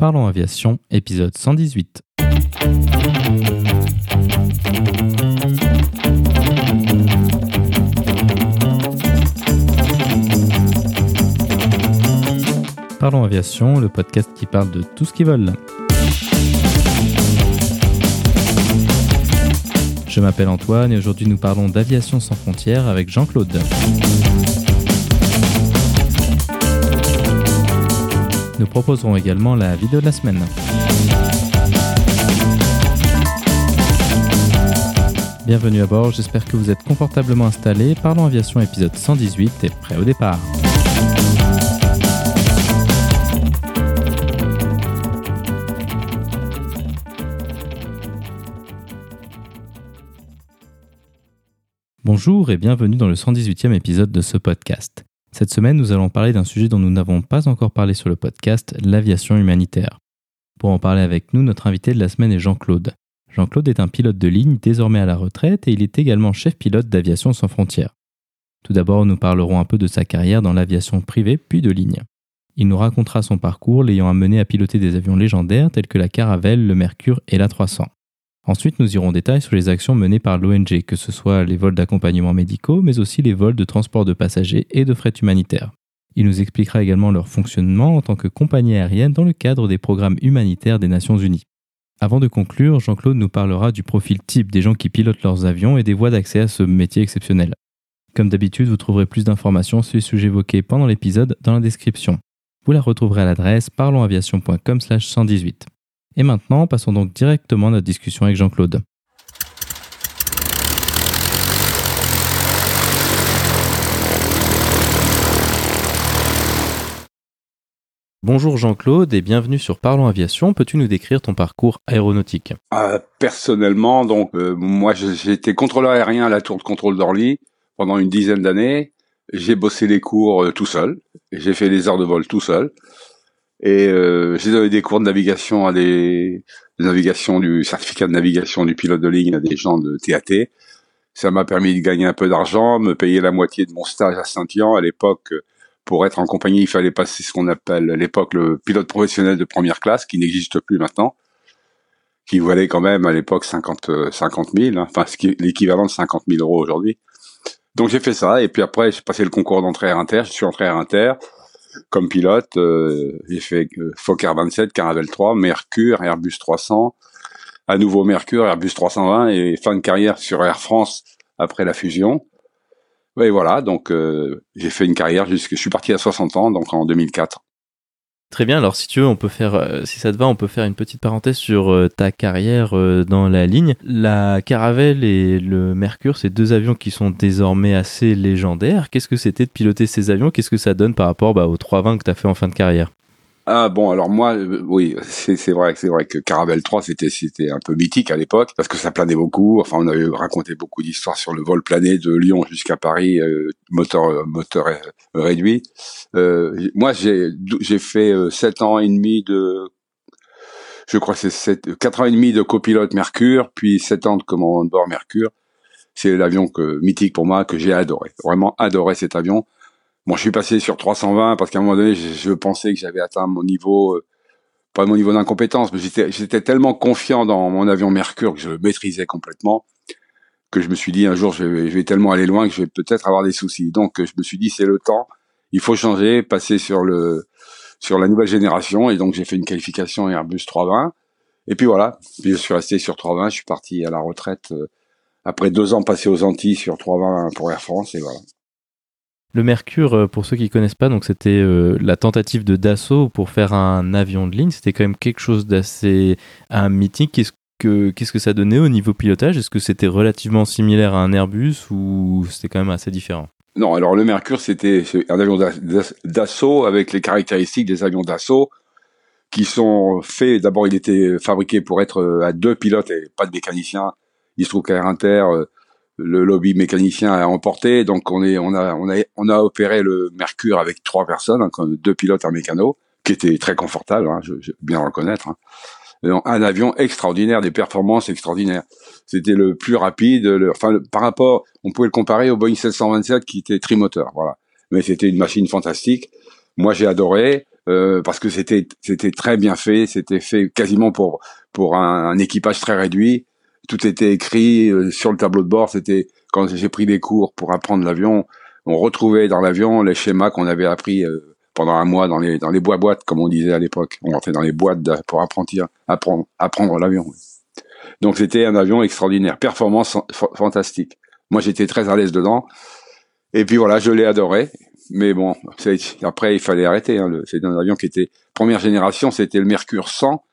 Parlons Aviation, épisode 118. Parlons Aviation, le podcast qui parle de tout ce qui vole. Je m'appelle Antoine et aujourd'hui nous parlons d'aviation sans frontières avec Jean-Claude. Nous proposerons également la vidéo de la semaine. Bienvenue à bord, j'espère que vous êtes confortablement installés. Parlons Aviation épisode 118 et prêt au départ. Bonjour et bienvenue dans le 118e épisode de ce podcast. Cette semaine, nous allons parler d'un sujet dont nous n'avons pas encore parlé sur le podcast, l'aviation humanitaire. Pour en parler avec nous, notre invité de la semaine est Jean-Claude. Jean-Claude est un pilote de ligne désormais à la retraite et il est également chef pilote d'Aviation sans frontières. Tout d'abord, nous parlerons un peu de sa carrière dans l'aviation privée puis de ligne. Il nous racontera son parcours l'ayant amené à piloter des avions légendaires tels que la Caravelle, le Mercure et la 300. Ensuite, nous irons en détail sur les actions menées par l'ONG, que ce soit les vols d'accompagnement médicaux, mais aussi les vols de transport de passagers et de fret humanitaire. Il nous expliquera également leur fonctionnement en tant que compagnie aérienne dans le cadre des programmes humanitaires des Nations Unies. Avant de conclure, Jean-Claude nous parlera du profil type des gens qui pilotent leurs avions et des voies d'accès à ce métier exceptionnel. Comme d'habitude, vous trouverez plus d'informations sur les sujets évoqués pendant l'épisode dans la description. Vous la retrouverez à l'adresse parlonsaviation.com/118. Et maintenant, passons donc directement à notre discussion avec Jean-Claude. Bonjour Jean-Claude et bienvenue sur Parlons Aviation. Peux-tu nous décrire ton parcours aéronautique? Euh, Personnellement, donc euh, moi été contrôleur aérien à la tour de contrôle d'Orly pendant une dizaine d'années. J'ai bossé les cours euh, tout seul. J'ai fait les heures de vol tout seul. Et euh, j'ai donné des cours de navigation à des, des navigations du certificat de navigation du pilote de ligne à des gens de TAT. Ça m'a permis de gagner un peu d'argent, me payer la moitié de mon stage à Saint-Yan. À l'époque, pour être en compagnie, il fallait passer ce qu'on appelle à l'époque le pilote professionnel de première classe, qui n'existe plus maintenant, qui valait quand même à l'époque 50, 50 000, hein, enfin l'équivalent de 50 000 euros aujourd'hui. Donc j'ai fait ça, et puis après j'ai passé le concours d'entrée à inter, je suis entré à inter, comme pilote, euh, j'ai fait euh, Fokker 27, Caravelle 3, Mercure, Airbus 300, à nouveau Mercure, Airbus 320 et fin de carrière sur Air France après la fusion. Et voilà, donc euh, j'ai fait une carrière jusque je suis parti à 60 ans, donc en 2004. Très bien. Alors, si tu veux, on peut faire, euh, si ça te va, on peut faire une petite parenthèse sur euh, ta carrière euh, dans la ligne. La Caravelle et le Mercure, c'est deux avions qui sont désormais assez légendaires. Qu'est-ce que c'était de piloter ces avions? Qu'est-ce que ça donne par rapport bah, aux 320 que tu as fait en fin de carrière? Ah bon, alors moi, euh, oui, c'est vrai, c'est vrai que Caravelle 3 c'était c'était un peu mythique à l'époque parce que ça planait beaucoup. Enfin, on avait raconté beaucoup d'histoires sur le vol plané de Lyon jusqu'à Paris, euh, moteur euh, moteur réduit. moi, j'ai j'ai fait sept ans et demi de, je crois que c'est quatre ans et demi de copilote Mercure, puis sept ans de commandant de bord Mercure. C'est l'avion que mythique pour moi que j'ai adoré, vraiment adoré cet avion Bon, je suis passé sur 320 parce qu'à un moment donné, je, pensais que j'avais atteint mon niveau, euh, pas mon niveau d'incompétence, mais j'étais tellement confiant dans mon avion Mercure que je le maîtrisais complètement que je me suis dit un jour je vais, tellement aller loin que je vais peut-être avoir des soucis. Donc je me suis dit c'est le temps, il faut changer, passer sur le sur la nouvelle génération. Et donc j'ai fait une qualification Airbus 320 et puis voilà, puis je suis resté sur 320, je suis parti à la retraite euh, après deux ans passés aux Antilles sur 320 pour Air France. Et voilà. Le Mercure, euh, pour ceux qui connaissent pas, c'était euh, la tentative de Dassault pour faire un avion de ligne. C'était quand même quelque chose d'assez un mythique. Qu'est-ce que que ça donnait au niveau pilotage? Est-ce que c'était relativement similaire à un Airbus ou c'était quand même assez différent? Non, alors le Mercure c'était un avion d'assaut avec les caractéristiques des avions d'assaut qui sont faits. D'abord, il était fabriqué pour être euh, à deux pilotes et pas de mécanicien. Il se trouve qu'à Inter, le lobby mécanicien a emporté. Donc on est, on a, on a, on a opéré le Mercure avec trois personnes, hein, deux pilotes, un mécano, qui était très confortable, hein, je, je bien reconnaître. Hein. Un avion extraordinaire, des performances extraordinaires. C'était le plus rapide. Le, enfin, par rapport, on pouvait le comparer au Boeing 727 qui était trimoteur, voilà. Mais c'était une machine fantastique. Moi, j'ai adoré. euh, parce que c'était c'était très bien fait, c'était fait quasiment pour pour un, un, équipage très réduit. Tout était écrit euh, sur le tableau de bord. C'était quand j'ai pris des cours pour apprendre l'avion, on retrouvait dans l'avion les schémas qu'on avait appris euh, pendant un mois dans les dans les bois boîtes comme on disait à l'époque. On rentrait dans les boîtes pour apprendre apprendre l'avion. Donc c'était un avion extraordinaire, performance fantastique. Moi j'étais très à l'aise dedans. Et puis voilà, je l'ai adoré. Mais bon, après, il fallait arrêter. Hein, c'est un avion qui était première génération, c'était le Mercure 100,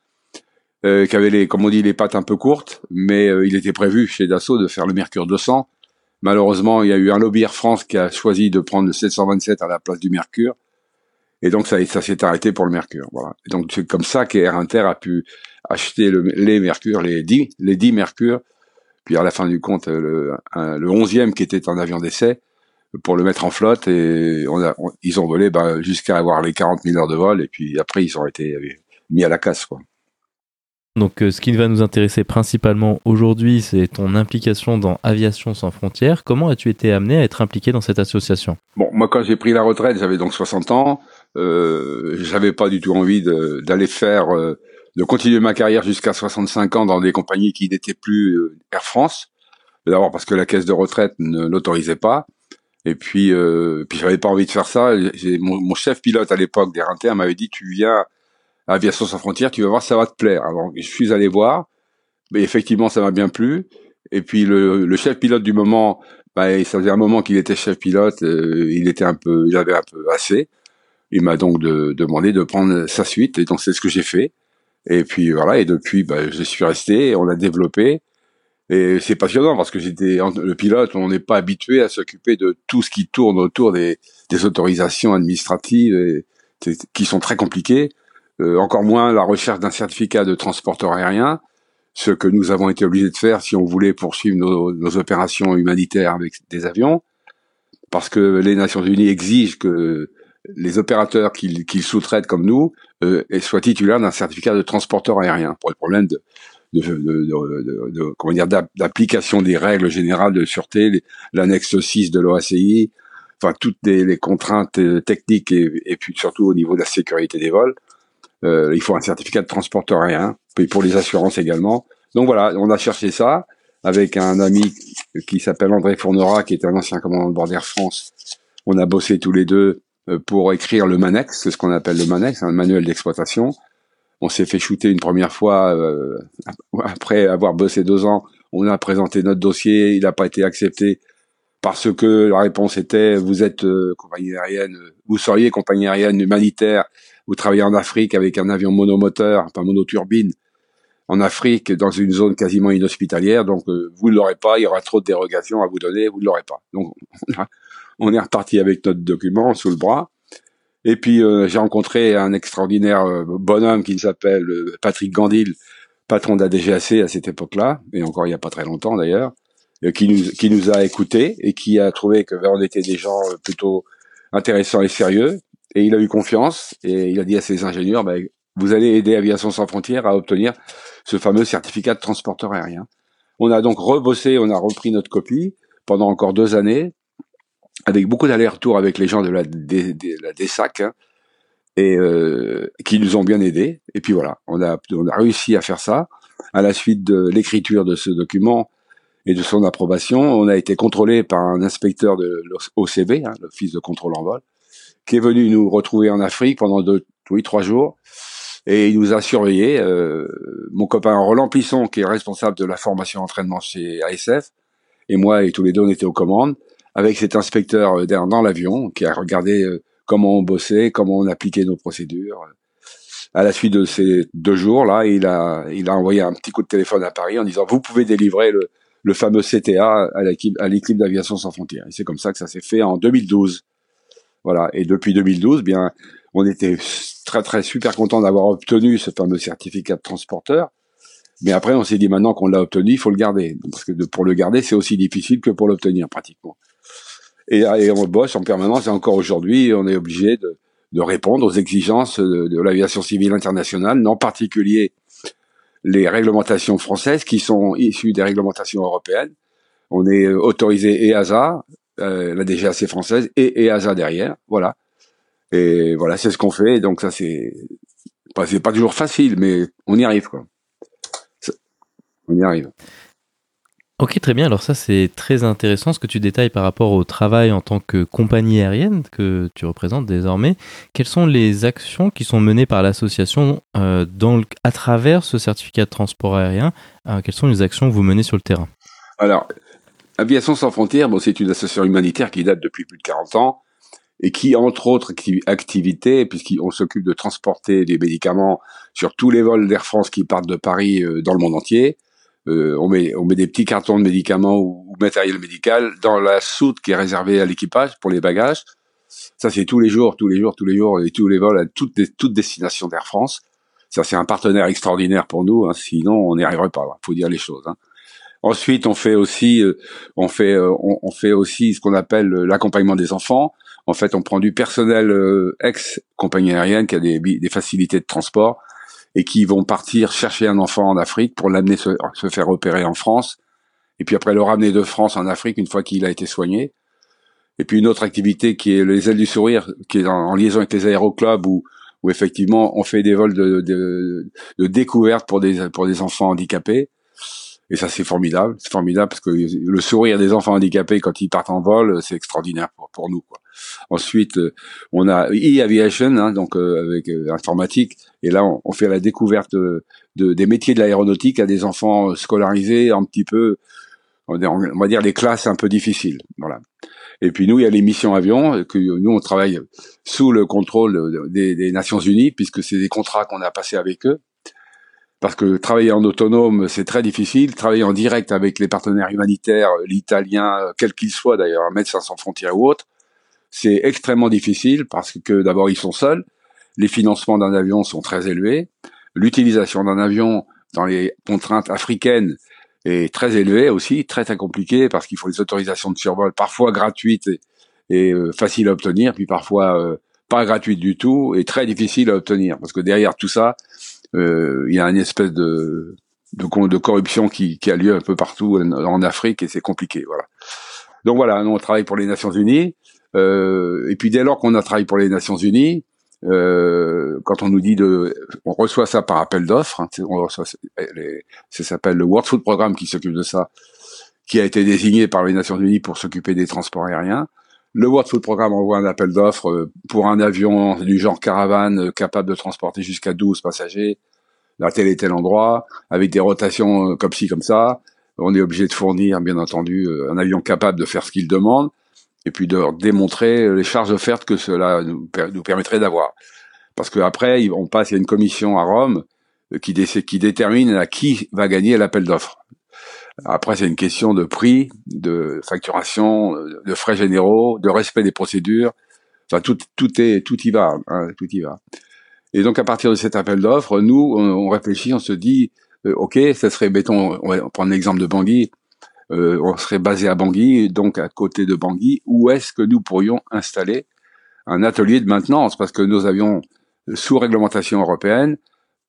euh, qui avait les, comme on dit, les pattes un peu courtes, mais euh, il était prévu chez Dassault de faire le Mercure 200. Malheureusement, il y a eu un lobby Air France qui a choisi de prendre le 727 à la place du Mercure, et donc ça, ça s'est arrêté pour le Mercure. Voilà. Donc c'est comme ça qu'Air Inter a pu acheter le, les Mercure, les 10, les 10 Mercure, puis à la fin du compte, le, le 11e qui était un avion d'essai, pour le mettre en flotte et ils ont volé bah, jusqu'à avoir les 40 000 heures de vol et puis après ils ont été mis à la casse quoi. Donc euh, ce qui va nous intéresser principalement aujourd'hui, c'est ton implication dans Aviation sans frontières. Comment as-tu été amené à être impliqué dans cette association? Bon, moi quand j'ai pris la retraite, j'avais donc 60 ans. Euh, j'avais pas du tout envie d'aller faire, euh, de continuer ma carrière jusqu'à 65 ans dans des compagnies qui n'étaient plus euh, Air France. D'abord parce que la caisse de retraite ne l'autorisait pas. Et puis, euh, puis j'avais pas envie de faire ça. Mon, mon, chef pilote à l'époque des Inter m'avait dit tu viens Aviation sans frontières, tu vas voir, ça va te plaire. Alors je suis allé voir, mais effectivement ça m'a bien plu. Et puis le, le chef pilote du moment, bah, ça faisait un moment qu'il était chef pilote, euh, il était un peu, il avait un peu assez. Il m'a donc de, demandé de prendre sa suite, et donc c'est ce que j'ai fait. Et puis voilà, et depuis, bah, je suis resté, on a développé. Et c'est passionnant parce que j'étais le pilote, on n'est pas habitué à s'occuper de tout ce qui tourne autour des, des autorisations administratives et, qui sont très compliquées. Euh, encore moins la recherche d'un certificat de transporteur aérien, ce que nous avons été obligés de faire si on voulait poursuivre nos, nos opérations humanitaires avec des avions, parce que les Nations Unies exigent que les opérateurs qu'ils sous-traitent comme nous euh, soient titulaires d'un certificat de transporteur aérien pour le problème de, de, de, comment dire d'application des règles générales de sûreté, l'annexe 6 de l'OACI, enfin toutes les, contraintes euh, techniques et, puis surtout au niveau de la sécurité des vols. Euh, il faut un certificat de transporteur aérien, puis pour les assurances également. Donc voilà, on a cherché ça avec un ami qui s'appelle André Fournera, qui est un ancien commandant de bord d'Air France. On a bossé tous les deux euh, pour écrire le MANEX, c'est ce qu'on appelle le MANEX, un manuel d'exploitation. On s'est fait shooter une première fois euh, après avoir bossé deux ans. On a présenté notre dossier, il n'a pas été accepté parce que la réponse était vous êtes compagnie aérienne, vous seriez compagnie aérienne humanitaire, vous travaillez en Afrique avec un avion monomoteur, pas monoturbine, en Afrique dans une zone quasiment inhospitalière, donc euh, vous ne l'aurez pas, il y aura trop de dérogations à vous donner, vous ne l'aurez pas. Donc on est reparti avec notre document sous le bras. Et puis euh, j'ai rencontré un extraordinaire euh, bonhomme qui s'appelle euh, Patrick Gandil, patron de la DGAC à cette époque-là, et encore il n'y a pas très longtemps d'ailleurs, qui nous qui nous a écoutés et qui a trouvé que ben, on était des gens plutôt intéressants et sérieux. Et il a eu confiance et il a dit à ses ingénieurs, ben, vous allez aider Aviation sans frontières à obtenir ce fameux certificat de transporteur aérien. On a donc rebossé, on a repris notre copie pendant encore deux années avec beaucoup d'allers-retours avec les gens de la, de, DESAC, hein, et euh, qui nous ont bien aidés. Et puis voilà, on a, on a réussi à faire ça. À la suite de l'écriture de ce document et de son approbation, on a été contrôlé par un inspecteur de l'OCB, hein, l'Office de contrôle en vol, qui est venu nous retrouver en Afrique pendant deux, oui, trois jours. Et il nous a surveillés. Euh, mon copain Roland Plisson, qui est responsable de la formation entraînement chez ASF, et moi et tous les deux, on était aux commandes avec cet inspecteur euh, dans l'avion qui a regardé euh, comment on bossait, comment on appliquait nos procédures. À la suite de ces deux jours là, il a il a envoyé un petit coup de téléphone à Paris en disant vous pouvez délivrer le, le fameux CTA à l'équipe d'aviation sans frontières. Et c'est comme ça que ça s'est fait en 2012. Voilà. Et depuis 2012, bien, on était très très super content d'avoir obtenu ce fameux certificat de transporteur. Mais après, on s'est dit maintenant qu'on l'a obtenu, il faut le garder. Parce que pour le garder, c'est aussi difficile que pour l'obtenir pratiquement. Et, on bosse en permanence et encore aujourd'hui, on est obligé de, de, répondre aux exigences de, de l'aviation civile internationale, en particulier les réglementations françaises qui sont issues des réglementations européennes. On est autorisé EASA, euh, la DGAC française, et EASA derrière, voilà. Et voilà, c'est ce qu'on fait. Donc ça, c'est pas, c'est pas toujours facile, mais on y arrive, quoi. On y arrive. Ok, très bien. Alors ça, c'est très intéressant ce que tu détailles par rapport au travail en tant que compagnie aérienne que tu représentes désormais. Quelles sont les actions qui sont menées par l'association euh, à travers ce certificat de transport aérien euh, Quelles sont les actions que vous menez sur le terrain? Alors, Aviation sans frontières, bon, c'est une association humanitaire qui date depuis plus de 40 ans et qui, entre autres activités, puisqu'on s'occupe de transporter des médicaments sur tous les vols d'Air France qui partent de Paris euh, dans le monde entier, euh, on met on met des petits cartons de médicaments ou, matériel médical dans la soute qui est réservée à l'équipage pour les bagages. Ça c'est tous les jours, tous les jours, tous les jours et tous les vols à toutes toutes destinations d'Air France. Ça c'est un partenaire extraordinaire pour nous. Hein, sinon on n'y arriverait pas. Il faut dire les choses. Hein. Ensuite, on fait aussi, euh, on fait, euh, on, fait aussi ce qu'on appelle l'accompagnement des enfants. En fait, on prend du personnel ex compagnie aérienne qui a des, des facilités de transport et qui vont partir chercher un enfant en Afrique pour l'amener se, faire opérer en France, et puis après le ramener de France en Afrique une fois qu'il a été soigné. Et puis une autre activité qui est les ailes du sourire, qui est en, liaison avec les aéroclubs où, où effectivement on fait des vols de, de, de découverte pour des pour des enfants handicapés. Et ça, c'est formidable. C'est formidable parce que le sourire des enfants handicapés quand ils partent en vol, c'est extraordinaire pour, nous. Quoi. Ensuite, euh, on a e-aviation, hein, donc euh, avec euh, informatique. Et là, on, fait la découverte de, des métiers de l'aéronautique à des enfants scolarisés un petit peu, on va dire les classes un peu difficiles. Voilà. Et puis nous, il y a les missions avions, que nous, on travaille sous le contrôle des, des Nations Unies, puisque c'est des contrats qu'on a passés avec eux parce que travailler en autonome, c'est très difficile. Travailler en direct avec les partenaires humanitaires, l'italien, quel qu'il soit d'ailleurs, Médecins sans frontières ou autre, c'est extrêmement difficile parce que d'abord ils sont seuls, les financements d'un avion sont très élevés, l'utilisation d'un avion dans les contraintes africaines est très élevée aussi, très très compliquée parce qu'il faut les autorisations de survol parfois gratuites et, euh, faciles à obtenir, puis parfois euh, pas gratuites du tout et très difficiles à obtenir. Parce que derrière tout ça, euh, il y a une espèce de, de, de corruption qui, qui, a lieu un peu partout en, Afrique et c'est compliqué. Voilà. Donc voilà, nous on travaille pour les Nations Unies. Euh, et puis dès lors qu'on a travaillé pour les Nations Unies, euh, quand on nous dit de, on reçoit ça par appel d'offres. Hein, on reçoit, ça s'appelle le World Food Programme qui s'occupe de ça, qui a été désigné par les Nations Unies pour s'occuper des transports aériens. Le World Food Programme envoie un appel d'offres euh, pour un avion du genre caravane euh, capable de transporter jusqu'à 12 passagers à tel et tel endroit, avec des rotations euh, comme ci, comme ça. On est obligé de fournir, bien entendu, un avion capable de faire ce qu'il demande, et puis de démontrer les charges offertes que cela nous, permettrait d'avoir. Parce qu'après, on passe, a une commission à Rome qui, qui détermine à qui va gagner l'appel d'offres. Après, c'est une question de prix, de facturation, de frais généraux, de respect des procédures. Enfin, tout, tout est, tout y va, hein, tout y va. Et donc, à partir de cet appel d'offres, nous, on, réfléchit, on se dit, euh, ok, ça serait, mettons, on va prendre l'exemple de Bangui, euh, on serait basé à Bangui, donc à côté de Bangui. Où est-ce que nous pourrions installer un atelier de maintenance? Parce que nos avions, sous réglementation européenne,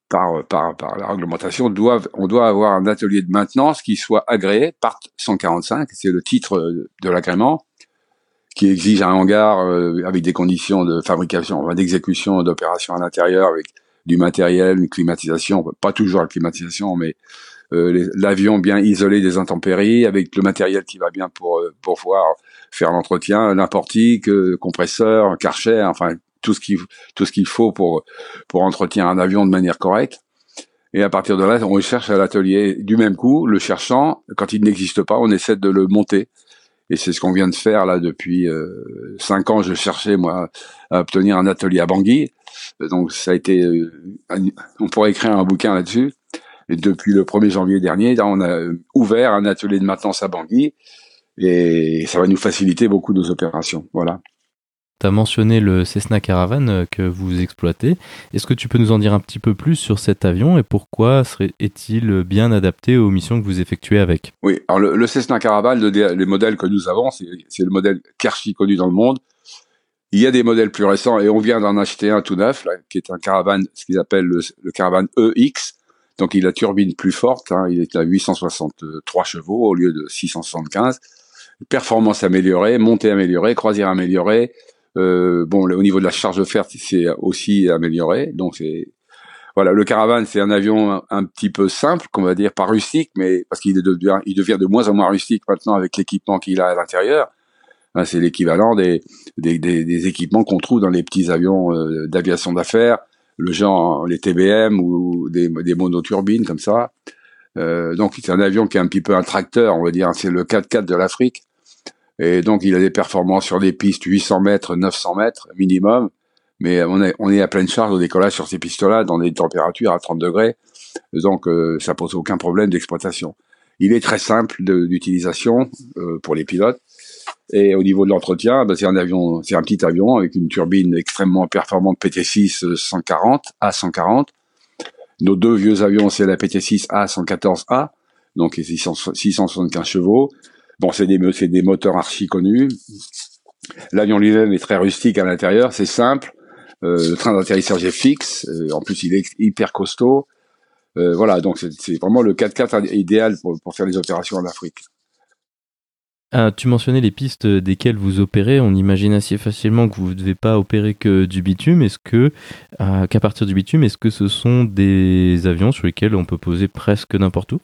par, par, par la réglementation, doivent, on doit avoir un atelier de maintenance qui soit agréé par 145, c'est le titre de l'agrément, qui exige un hangar euh, avec des conditions de fabrication, d'exécution, d'opération à l'intérieur, avec du matériel, une climatisation, pas toujours la climatisation, mais euh, l'avion bien isolé des intempéries, avec le matériel qui va bien pour, euh, pour pouvoir faire l'entretien, l'importique, compresseur, karcher, enfin tout ce qu'il tout ce qu'il faut pour pour entretenir un avion de manière correcte. Et à partir de là, on cherche à l'atelier du même coup, le cherchant, quand il n'existe pas, on essaie de le monter. Et c'est ce qu'on vient de faire là depuis euh, cinq ans. Je cherchais moi à obtenir un atelier à Bangui. Donc ça a été, euh, on pourrait écrire un bouquin là-dessus. Et depuis le 1er janvier dernier, on a ouvert un atelier de maintenance à Bangui et ça va nous faciliter beaucoup nos opérations. Voilà. Tu as mentionné le Cessna Caravan euh, que vous exploitez. Est-ce que tu peux nous en dire un petit peu plus sur cet avion et pourquoi est-il bien adapté aux missions que vous effectuez avec? Oui, alors le, Cessna Caravan, les modèles que nous avons, c'est le modèle Karchi connu dans le monde. Il y a des modèles plus récents et on vient d'en acheter un tout neuf, qui est un Caravan, ce qu'ils appellent le, Caravan EX. Donc il a turbine plus forte, hein, il est à 863 chevaux au lieu de 675. Performance améliorée, montée améliorée, croisière améliorée, bon, au niveau de la charge de fer, c'est aussi amélioré. Donc c'est voilà, le caravane, c'est un avion un, petit peu simple, qu'on va dire, pas rustique, mais parce qu'il devient, de moins en moins rustique maintenant avec l'équipement qu'il a à l'intérieur. Hein, c'est l'équivalent des, équipements qu'on trouve dans les petits avions euh, d'aviation d'affaires, le genre les TBM ou des, des monoturbines comme ça. Euh, donc c'est un avion qui est un petit peu un tracteur, on va dire, c'est le 4x4 de l'Afrique. Et donc il a des performances sur des pistes 800 mètres, 900 mètres minimum mais on est, on est à pleine charge au décollage sur ces pistes-là dans des températures à 30 degrés, donc euh, ça pose aucun problème d'exploitation. Il est très simple d'utilisation euh, pour les pilotes. Et au niveau de l'entretien, ben, c'est un avion, c'est un petit avion avec une turbine extrêmement performante PT6 140 A140. Nos deux vieux avions, c'est la PT6 A114A, donc 675 chevaux. Bon, c'est des, des moteurs archi connus. L'avion lui-même est très rustique à l'intérieur, c'est simple. Euh, le train d'atterrissage est fixe. Euh, en plus, il est hyper costaud. Euh, voilà, donc c'est vraiment le 4x4 idéal pour, pour, faire les opérations en Afrique. Ah, tu mentionnais les pistes desquelles vous opérez. On imagine assez facilement que vous ne devez pas opérer que du bitume. Est-ce que, qu'à partir du bitume, est-ce que ce sont des avions sur lesquels on peut poser presque n'importe où?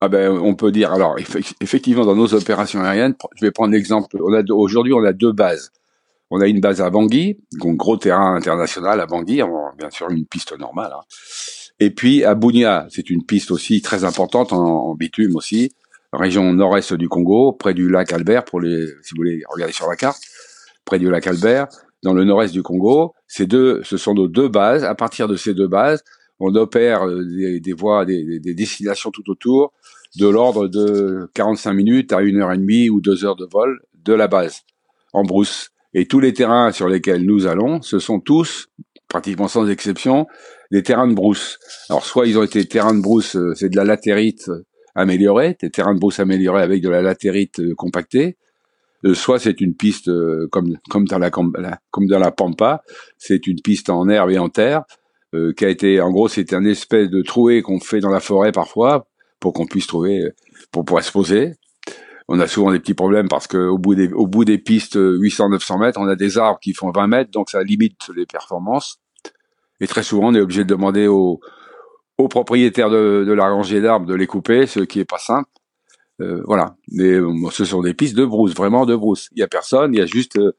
Ah ben, on peut dire. Alors, effectivement, dans nos opérations aériennes, je vais prendre l'exemple. Aujourd'hui, on a deux bases. On a une base à Bangui, donc gros terrain international à Bangui, bien sûr une piste normale. Hein. Et puis à Bunia, c'est une piste aussi très importante en, bitume aussi, région nord-est du Congo, près du lac Albert, pour les, si vous voulez regarder sur la carte, près du lac Albert, dans le nord-est du Congo. Ces deux, ce sont nos deux bases. À partir de ces deux bases, on opère euh, des, voies, des, destinations tout autour, de l'ordre de 45 minutes à une heure et demie ou deux heures de vol de la base en brousse. Et tous les terrains sur lesquels nous allons, ce sont tous, pratiquement sans exception, des terrains de brousse. Alors soit ils ont été terrains de brousse, euh, c'est de la latérite euh, améliorée, des terrains de brousse améliorés avec de la latérite euh, compactée, soit c'est une piste comme comme dans la comme dans la pampa, c'est une piste en herbe et en terre qui a été en gros c'est un espèce de trouée qu'on fait dans la forêt parfois pour qu'on puisse trouver pour pouvoir se poser on a souvent des petits problèmes parce qu'au bout des, au bout des pistes 800-900 euh, mètres, on a des arbres qui font 20 mètres, donc ça limite les performances. Et très souvent, on est obligé de demander aux, aux propriétaires de, de la rangée d'arbres de les couper, ce qui est pas simple. Euh, voilà. Mais euh, ce sont des pistes de brousse, vraiment de brousse. Il y a personne, il y a juste euh,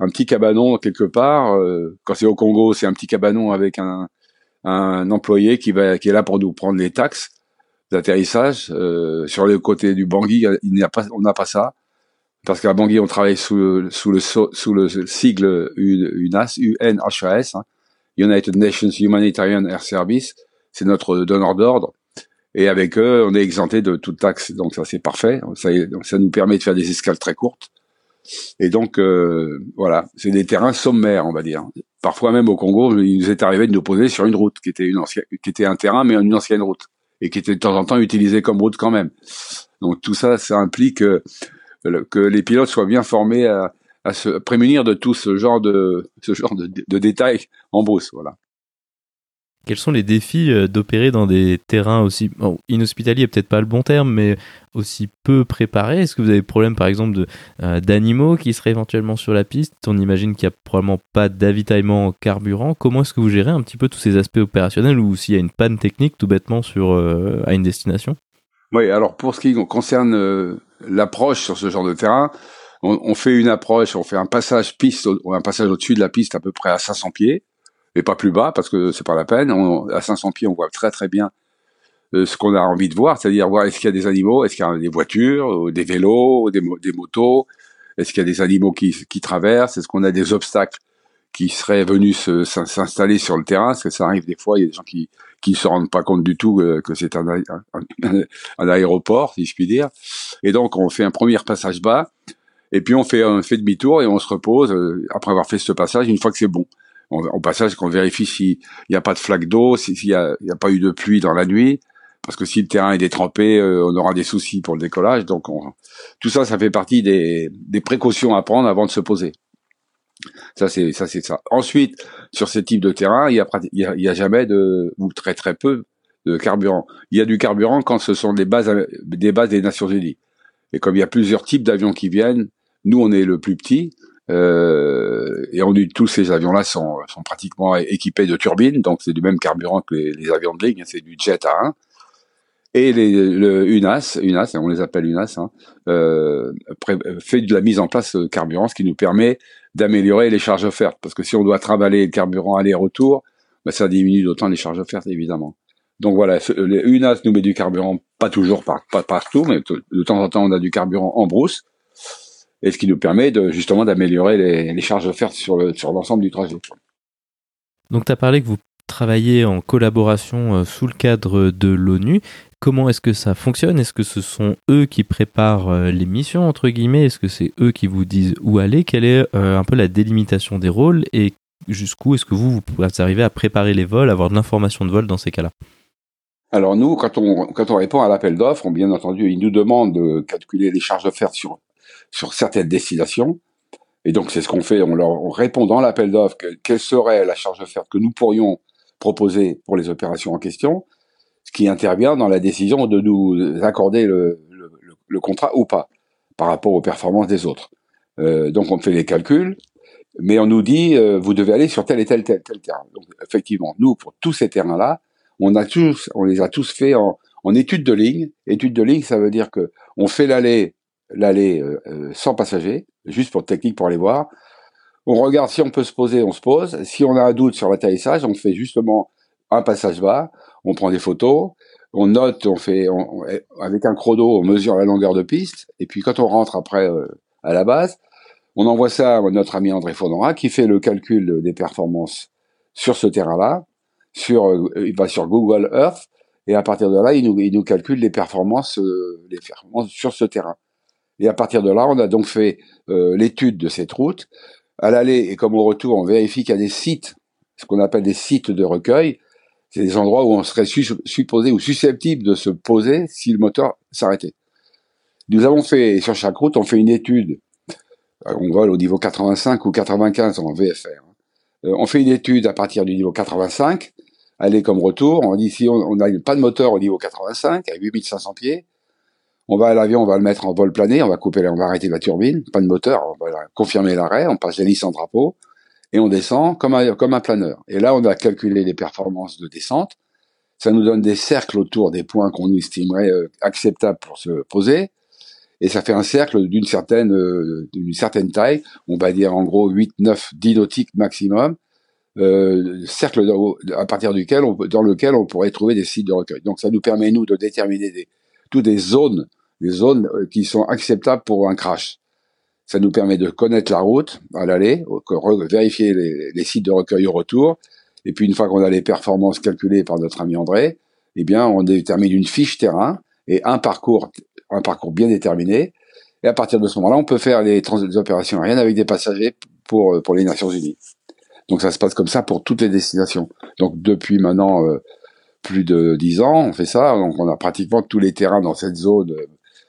un petit cabanon quelque part. quand c'est au Congo, c'est un petit cabanon avec un, un employé qui va qui est là pour nous prendre les taxes d'atterrissage. Euh, sur le côté du Bangui, a pas, on n'a pas ça. Parce qu'à Bangui, on travaille sous, le, sigle UNAS, UNHAS, hein, United Nations Humanitarian Air Service. C'est notre donneur d'ordre. Et avec eux, on est exempté de toute taxe. Donc ça, c'est parfait. Ça, nous permet de faire des escales très courtes. Et donc, euh, voilà, c'est des terrains sommaires, on va dire. Parfois même au Congo, il nous est arrivé de nous poser sur une route qui était une qui était un terrain, mais une ancienne route et qui était de temps en temps utilisé comme route quand même. Donc tout ça, ça implique que, les pilotes soient bien formés à, se prémunir de tout ce genre de ce genre détails en brousse. Voilà. Quels sont les défis euh, d'opérer dans des terrains aussi inhospitaliers, peut-être pas le bon terme, mais aussi peu préparés? Est-ce que vous avez des problèmes, par exemple, euh, d'animaux qui seraient éventuellement sur la piste? On imagine qu'il n'y a probablement pas d'avitaillement en carburant. Comment est-ce que vous gérez un petit peu tous ces aspects opérationnels ou s'il y a une panne technique tout bêtement sur, euh, à une destination? Oui, alors pour ce qui concerne l'approche sur ce genre de terrain, on, on, fait une approche, on fait un passage piste, un passage au-dessus de la piste à peu près à 500 pieds et pas plus bas parce que c'est pas la peine. à 500 pieds, on voit très très bien euh, ce qu'on a envie de voir, c'est-à-dire voir est-ce qu'il y a des animaux, est-ce qu'il y a des voitures, des vélos, des, motos, est-ce qu'il y a des animaux qui, traversent, est-ce qu'on a des obstacles qui seraient venus s'installer sur le terrain, parce que ça arrive des fois, il y a des gens qui ne se rendent pas compte du tout euh, que c'est un, aéroport, si je puis dire. Et donc on fait un premier passage bas, et puis on fait un fait demi-tour et on se repose euh, après avoir fait ce passage une fois que c'est bon au passage qu'on vérifie s'il n'y a pas de flaque d'eau, s'il n'y a, a, pas eu de pluie dans la nuit, parce que si le terrain est détrempé, euh, on aura des soucis pour le décollage. Donc tout ça, ça fait partie des, des, précautions à prendre avant de se poser. Ça c'est ça ça. Ensuite, sur ce type de terrain, il y a, il y a, jamais de ou très très peu de carburant. Il y a du carburant quand ce sont des bases des bases des Nations Unies. Et comme il y a plusieurs types d'avions qui viennent, nous on est le plus petit Euh, et on, tous ces avions-là sont, sont pratiquement équipés de turbines, donc c'est du même carburant que les, avions de ligne, c'est du jet à 1. Et les, le UNAS, UNAS, on les appelle UNAS, hein, euh, fait de la mise en place de carburant, ce qui nous permet d'améliorer les charges offertes. Parce que si on doit travailler le carburant aller-retour, bah, ça diminue d'autant les charges offertes, évidemment. Donc voilà, UNAS nous met du carburant, pas toujours, pas, pas partout, mais de temps en temps, on a du carburant en brousse et ce qui nous permet de, justement d'améliorer les, charges offertes sur, le, sur l'ensemble du trajet. Donc tu as parlé que vous travaillez en collaboration euh, sous le cadre de l'ONU. Comment est-ce que ça fonctionne? Est-ce que ce sont eux qui préparent euh, les missions, entre guillemets? Est-ce que c'est eux qui vous disent où aller? Quelle est euh, un peu la délimitation des rôles? Et jusqu'où est-ce que vous, vous arriver à préparer les vols, avoir de l'information de vol dans ces cas-là? Alors nous, quand on, quand on répond à l'appel d'offres, bien entendu, ils nous demandent de calculer les charges offertes sur sur certaines destinations. Et donc, c'est ce qu'on fait. On leur répond dans l'appel d'offres quelle serait la charge offerte que nous pourrions proposer pour les opérations en question, ce qui intervient dans la décision de nous accorder le, le, contrat ou pas par rapport aux performances des autres. Euh, donc, on fait les calculs, mais on nous dit euh, vous devez aller sur tel et tel tel tel terrain. Donc, effectivement, nous, pour tous ces terrains-là, on a tous, on les a tous fait en, en étude de ligne. Étude de ligne, ça veut dire que on fait l'aller l'aller euh, euh, sans passagers, juste pour technique pour aller voir. On regarde si on peut se poser, on se pose. Si on a un doute sur l'atterrissage, on fait justement un passage bas, on prend des photos, on note, on fait avec un chrono, on mesure la longueur de piste, et puis quand on rentre après euh, à la base, on envoie ça à notre ami André Faudra qui fait le calcul des performances sur ce terrain-là. Sur, il va sur Google Earth et à partir de là, il nous, il nous calcule les performances, les performances sur ce terrain. Et à partir de là, on a donc fait euh, l'étude de cette route. À l'aller et comme au retour, on vérifie qu'il y a des sites, ce qu'on appelle des sites de recueil. C'est des endroits où on serait supposé ou susceptible de se poser si le moteur s'arrêtait. Nous avons fait, sur chaque route, on fait une étude. Euh, on vole au niveau 85 ou 95 en VFR. Euh, on fait une étude à partir du niveau 85, aller comme retour. On dit si on n'a pas de moteur au niveau 85, à 8500 pieds, on va à l'avion, on va le mettre en vol plané, on va couper, on va arrêter la turbine, pas de moteur, on va confirmer l'arrêt, on passe l'hélice en drapeau et on descend comme un, comme un planeur. Et là, on a calculé les performances de descente. Ça nous donne des cercles autour des points qu'on estimerait euh, acceptables pour se poser. Et ça fait un cercle d'une certaine, euh, certaine taille. On va dire en gros 8, 9, 10 nautiques maximum. Euh, cercle à partir duquel dans lequel on pourrait trouver des sites de recueil. Donc ça nous permet nous de déterminer des, toutes des zones, des zones euh, qui sont acceptables pour un crash. Ça nous permet de connaître la route à l'aller, vérifier les, sites de recueil au retour, et puis une fois qu'on a les performances calculées par notre ami André, eh bien on détermine une fiche terrain et un parcours, un parcours bien déterminé. Et à partir de ce moment-là, on peut faire les, les opérations aériennes avec des passagers pour pour les Nations Unies. Donc ça se passe comme ça pour toutes les destinations. Donc depuis maintenant euh, plus de dix ans, on fait ça. Donc on a pratiquement tous les terrains dans cette zone euh,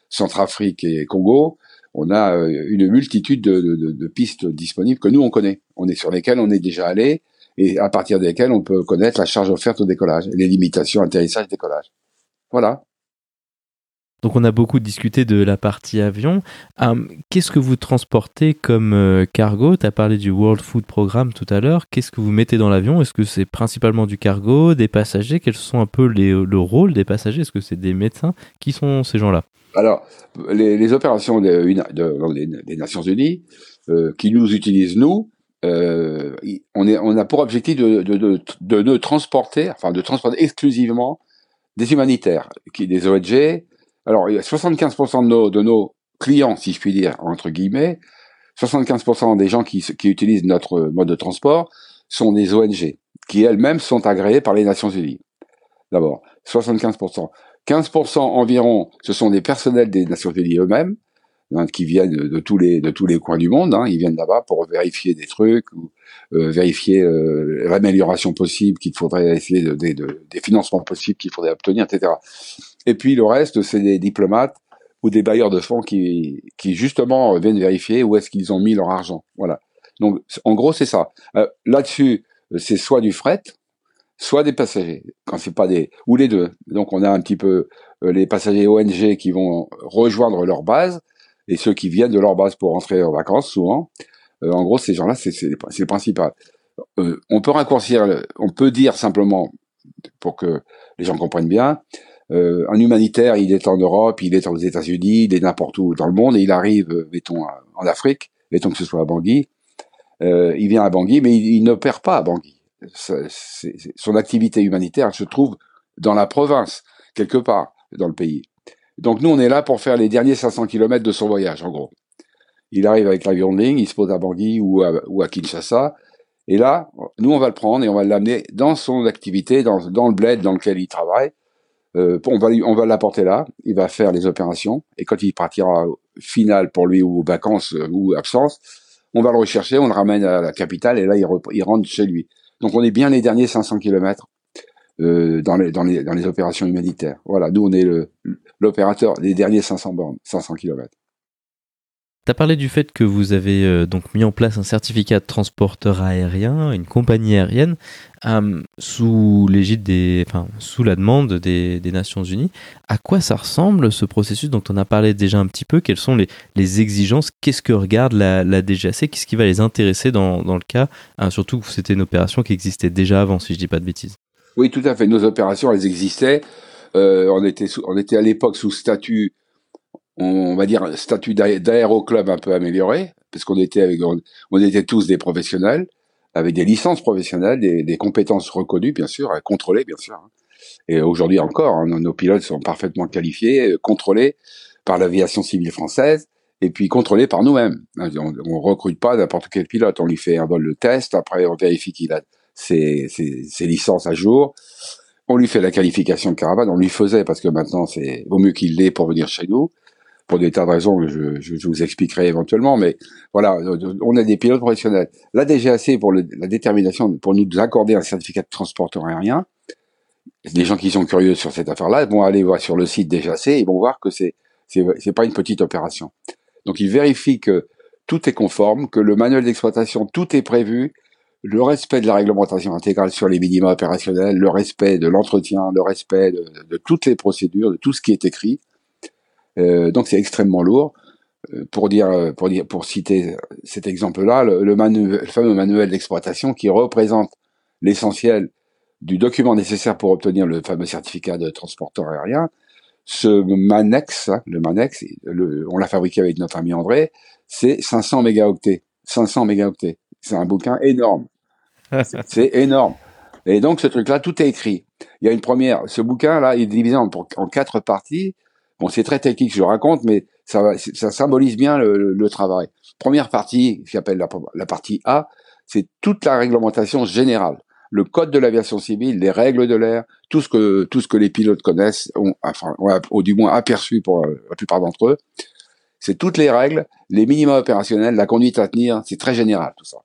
Centrafrique et Congo. On a euh, une multitude de, pistes disponibles que nous on connaît. On est sur lesquelles on est déjà allé et à partir desquelles on peut connaître la charge offerte au décollage, les limitations atterrissage-décollage. Voilà. Donc on a beaucoup discuté de la partie avion. Hum, qu'est-ce que vous transportez comme euh, cargo? Tu as parlé du World Food Programme tout à l'heure. Qu'est-ce que vous mettez dans l'avion? Est-ce que c'est principalement du cargo, des passagers? Quels sont un peu le rôle des passagers? Est-ce que c'est des médecins? Qui sont ces gens-là? Alors, les, opérations des, Nations Unies euh, qui nous utilisent, nous, euh, on, a pour objectif de, de, transporter, enfin de transporter exclusivement des humanitaires, qui, des ONG, alors, il y a 75% de nos, de nos clients, si je puis dire, entre guillemets, 75% des gens qui, qui utilisent notre mode de transport sont des ONG, qui elles-mêmes sont agréées par les Nations Unies. D'abord, 75%. 15% environ, ce sont des personnels des Nations Unies eux-mêmes, hein, qui viennent de tous les de tous les coins du monde. Hein, ils viennent là-bas pour vérifier des trucs ou euh, vérifier euh, l'amélioration possible qu'il faudrait essayer de, des financements possibles qu'il faudrait obtenir, etc. Et puis le reste, c'est des diplomates ou des bailleurs de fonds qui, qui justement viennent vérifier où est-ce qu'ils ont mis leur argent. Voilà. Donc en gros c'est ça. Euh, là-dessus, c'est soit du fret, soit des passagers. Quand c'est pas des ou les deux. Donc on a un petit peu euh, les passagers ONG qui vont rejoindre leur base et ceux qui viennent de leur base pour rentrer en vacances souvent. en gros, ces gens-là, c'est le principal. on peut raccourcir, on peut dire simplement, pour que les gens comprennent bien, euh, un humanitaire, il est en Europe, il est aux États-Unis, il est n'importe où dans le monde, et il arrive, euh, mettons, en Afrique, mettons que ce soit à Bangui, euh, il vient à Bangui, mais il, n'opère pas à Bangui. son activité humanitaire se trouve dans la province, quelque part dans le pays. Donc nous, on est là pour faire les derniers 500 km de son voyage, en gros. Il arrive avec l'avion de ligne, il se pose à Bangui ou à, Kinshasa, et là, nous, on va le prendre et on va l'amener dans son activité, dans, le bled dans lequel il travaille, euh, on va on va l'apporter là, il va faire les opérations et quand il partira final pour lui ou vacances euh, ou absence, on va le rechercher, on le ramène à la capitale et là il, il rentre chez lui. Donc on est bien les derniers 500 kilomètres euh, dans, les, dans, les, dans les opérations humanitaires. Voilà, nous on est l'opérateur des derniers 500 bornes, 500 kilomètres. Tu as parlé du fait que vous avez euh, donc mis en place un certificat de transporteur aérien, une compagnie aérienne, euh, sous l'égide des, enfin, sous la demande des, des, Nations Unies. À quoi ça ressemble ce processus dont on a parlé déjà un petit peu? Quelles sont les, les exigences? Qu'est-ce que regarde la, la DGAC Qu'est-ce qui va les intéresser dans, dans le cas? Hein, Surtout que c'était une opération qui existait déjà avant, si je dis pas de bêtises. Oui, tout à fait. Nos opérations, elles existaient. Euh, on était, on était à l'époque sous statut on va dire statut d'aéroclub un peu amélioré, parce qu'on était avec, on, était tous des professionnels, avec des licences professionnelles, des, des compétences reconnues, bien sûr, contrôlées, bien sûr. Hein. Et aujourd'hui encore, hein, nos, pilotes sont parfaitement qualifiés, euh, contrôlés par l'aviation civile française, et puis contrôlés par nous-mêmes. Hein, on, on recrute pas n'importe quel pilote, on lui fait un vol de test, après on vérifie qu'il a ses, ses, ses licences à jour, on lui fait la qualification de caravane, on lui faisait parce que maintenant c'est vaut mieux qu'il l'ait pour venir chez nous pour des tas de raisons que je, je, vous expliquerai éventuellement, mais voilà, on a des pilotes professionnels. La DGAC, pour le, la détermination, pour nous accorder un certificat de transporteur aérien, les gens qui sont curieux sur cette affaire-là vont aller voir sur le site DGAC et vont voir que c'est c'est pas une petite opération. Donc ils vérifient que tout est conforme, que le manuel d'exploitation, tout est prévu, le respect de la réglementation intégrale sur les minima opérationnels, le respect de l'entretien, le respect de, toutes les procédures, de tout ce qui est écrit. Euh, donc c'est extrêmement lourd. Euh, pour dire, pour dire, pour citer cet exemple-là, le, le, fameux manuel d'exploitation qui représente l'essentiel du document nécessaire pour obtenir le fameux certificat de transporteur aérien, ce Manex, le Manex, on l'a fabriqué avec notre ami André, c'est 500 mégaoctets. 500 mégaoctets. C'est un bouquin énorme. C'est énorme. Et donc ce truc-là, tout est écrit. Il y a une première, ce bouquin-là, il est divisé en, quatre parties. Bon, c'est très technique, je le raconte, mais ça, ça symbolise bien le, le, travail. Première partie, qui s'appelle la, partie A, c'est toute la réglementation générale, le code de l'aviation civile, les règles de l'air, tout ce que tout ce que les pilotes connaissent, enfin, ou du moins aperçu pour la plupart d'entre eux. C'est toutes les règles, les minima opérationnels, la conduite à tenir, c'est très général tout ça.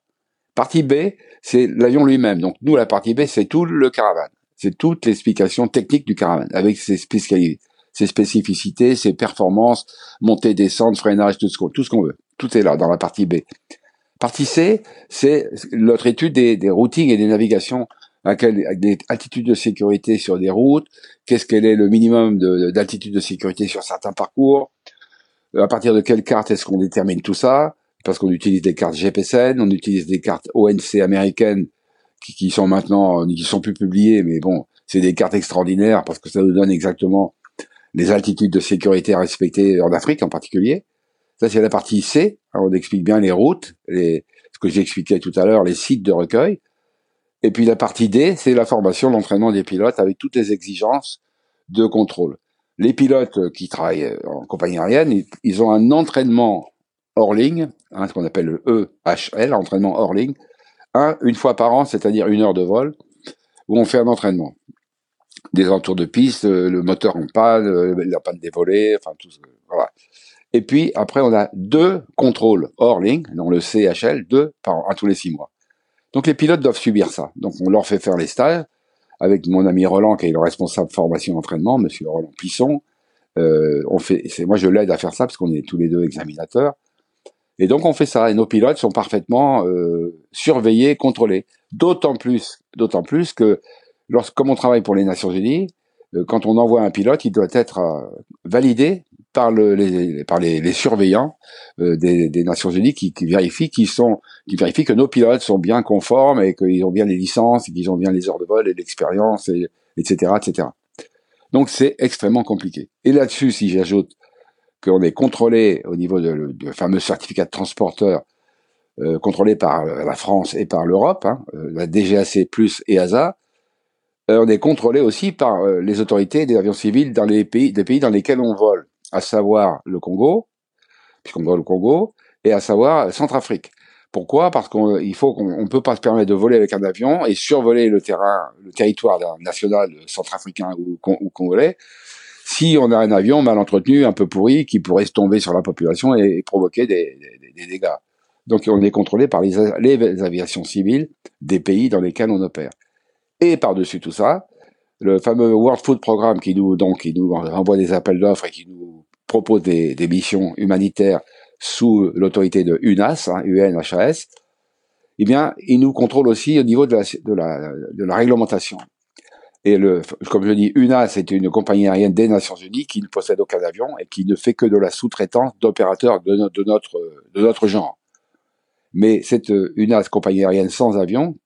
Partie B, c'est l'avion lui-même. Donc nous, la partie B, c'est tout le caravane. C'est toute l'explication technique du caravane, avec ses ses spécificités, ses performances, montée, descente, freinage, tout ce qu'on, veut. Tout est là dans la partie B. Partie C, c'est notre étude des, routings et des navigations avec des altitudes de sécurité sur des routes, qu'est-ce qu'elle est le minimum d'altitude de, sécurité sur certains parcours, à partir de quelle carte est-ce qu'on détermine tout ça, parce qu'on utilise des cartes GPSN, on utilise des cartes ONC américaines qui, qui sont maintenant, qui sont plus publiées, mais bon, c'est des cartes extraordinaires parce que ça nous donne exactement les altitudes de sécurité à respecter en Afrique en particulier. Ça, c'est la partie C. on explique bien les routes, les, ce que j'expliquais tout à l'heure, les sites de recueil. Et puis la partie D, c'est la formation, l'entraînement des pilotes avec toutes les exigences de contrôle. Les pilotes qui travaillent en compagnie aérienne, ils ont un entraînement hors ligne, hein, ce qu'on appelle le EHL, entraînement hors ligne, un, une fois par an, c'est-à-dire une heure de vol, où on fait un entraînement des entours de piste, euh, le moteur en panne, euh, la panne des volets, enfin tout, voilà. Et puis après, on a deux contrôles hors ligne, dans le CHL, deux par an, à tous les six mois. Donc les pilotes doivent subir ça. Donc on leur fait faire les stages avec mon ami Roland, qui est le responsable formation entraînement, Monsieur Roland Pisson. Euh, on fait, c'est moi je l'aide à faire ça parce qu'on est tous les deux examinateurs. Et donc on fait ça. Et nos pilotes sont parfaitement euh, surveillés, contrôlés. D'autant plus, d'autant plus que lorsque, comme on travaille pour les Nations Unies, euh, quand on envoie un pilote, il doit être euh, validé par, le, les, par les, les surveillants euh, des, des, Nations Unies qui, qui vérifient qu'ils sont, qui vérifient que nos pilotes sont bien conformes et qu'ils ont bien les licences, qu'ils ont bien les heures de vol et l'expérience, et, etc., etc. Donc c'est extrêmement compliqué. Et là-dessus, si j'ajoute qu'on est contrôlé au niveau de, fameux certificat de transporteur euh, contrôlé par la France et par l'Europe, hein, euh, la DGAC plus EASA, euh, on est contrôlé aussi par euh, les autorités des avions civils dans les pays, des pays dans lesquels on vole, à savoir le Congo, puisqu'on vole au Congo, et à savoir Centrafrique. Pourquoi? Parce qu'il faut qu'on ne peut pas se permettre de voler avec un avion et survoler le terrain, le territoire national centrafricain ou, congolais si on a un avion mal entretenu, un peu pourri, qui pourrait se tomber sur la population et, provoquer des, dégâts. Donc on est contrôlé par les, aviations civiles des pays dans lesquels on opère. Et par-dessus tout ça, le fameux World Food Programme qui nous envoie des appels d'offres et qui nous propose des, missions humanitaires sous l'autorité de UNAS, hein, UNHAS, eh bien, il nous contrôle aussi au niveau de la réglementation. Et le, comme je dis, UNAS c'est une compagnie aérienne des Nations Unies qui ne possède aucun avion et qui ne fait que de la sous-traitance d'opérateurs de, notre, de notre genre. Mais cette UNAS, compagnie aérienne sans avion,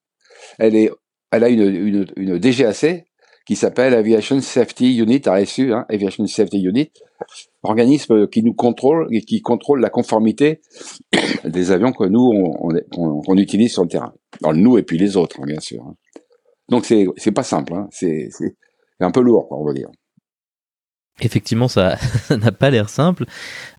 elle est elle a une, une, une DGAC qui s'appelle Aviation Safety Unit, ASU, hein, Aviation Safety Unit, organisme qui nous contrôle et qui contrôle la conformité des avions que nous on, on, on utilise sur le terrain. Dans le nous et puis les autres, hein, bien sûr. Hein. Donc c'est c'est pas simple, hein. c'est c'est un peu lourd, on va dire. Effectivement, ça n'a pas l'air simple.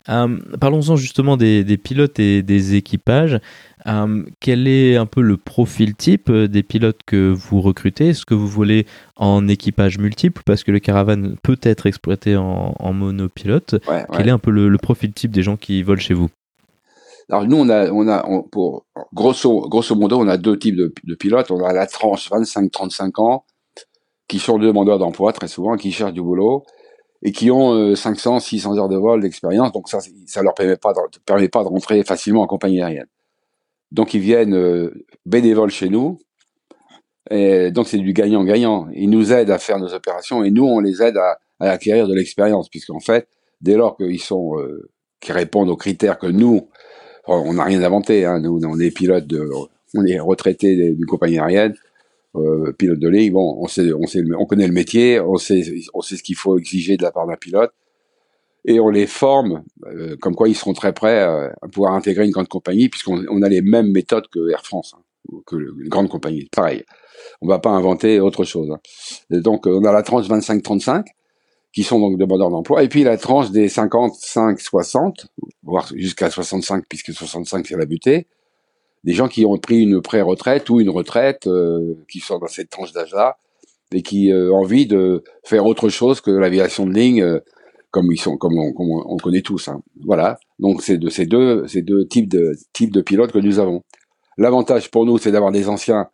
Euh, Parlons-en justement des, des, pilotes et des équipages. Euh, quel est un peu le profil type euh, des pilotes que vous recrutez? Est-ce que vous volez en équipage multiple? Parce que le caravane peut être exploité en, en monopilote. Ouais, quel est un peu le, le, profil type des gens qui volent chez vous? Alors nous, on a, on a, on, pour grosso, grosso modo, on a deux types de, pilotes. On a la tranche 25-35 ans, qui sont demandeurs d'emploi très souvent, qui cherchent du boulot, et qui ont euh, 500, 600 heures de vol d'expérience. Donc ça, ça leur permet pas, de, permet pas de rentrer facilement en compagnie aérienne. Donc ils viennent euh, bénévoles chez nous. Et donc c'est du gagnant-gagnant. Ils nous aident à faire nos opérations et nous on les aide à, acquérir de l'expérience, puisqu'en fait, dès lors qu'ils sont, euh, qui répondent aux critères que nous on n'a rien inventé. Hein. Nous, on est pilote de, on est retraité d'une compagnie aérienne, euh, pilote de ligne. Bon, on sait, on sait, on connaît le métier, on sait, on sait ce qu'il faut exiger de la part d'un pilote, et on les forme, euh, comme quoi ils seront très prêts à, à pouvoir intégrer une grande compagnie, puisqu'on on a les mêmes méthodes que Air France, hein, que une grande compagnie. Pareil. On va pas inventer autre chose. Hein. Donc, on a la tranche 25-35 qui sont donc demandeurs d'emploi, et puis la tranche des 55-60, voire jusqu'à 65, puisque 65 c'est la butée, des gens qui ont pris une pré-retraite ou une retraite, euh, qui sont dans cette tranche d'âge-là, et qui euh, ont envie de faire autre chose que l'aviation de ligne, euh, comme ils sont, comme on, comme on connaît tous. Hein. Voilà. Donc c'est de ces deux, ces deux types de types de pilotes que nous avons. L'avantage pour nous, c'est d'avoir des anciens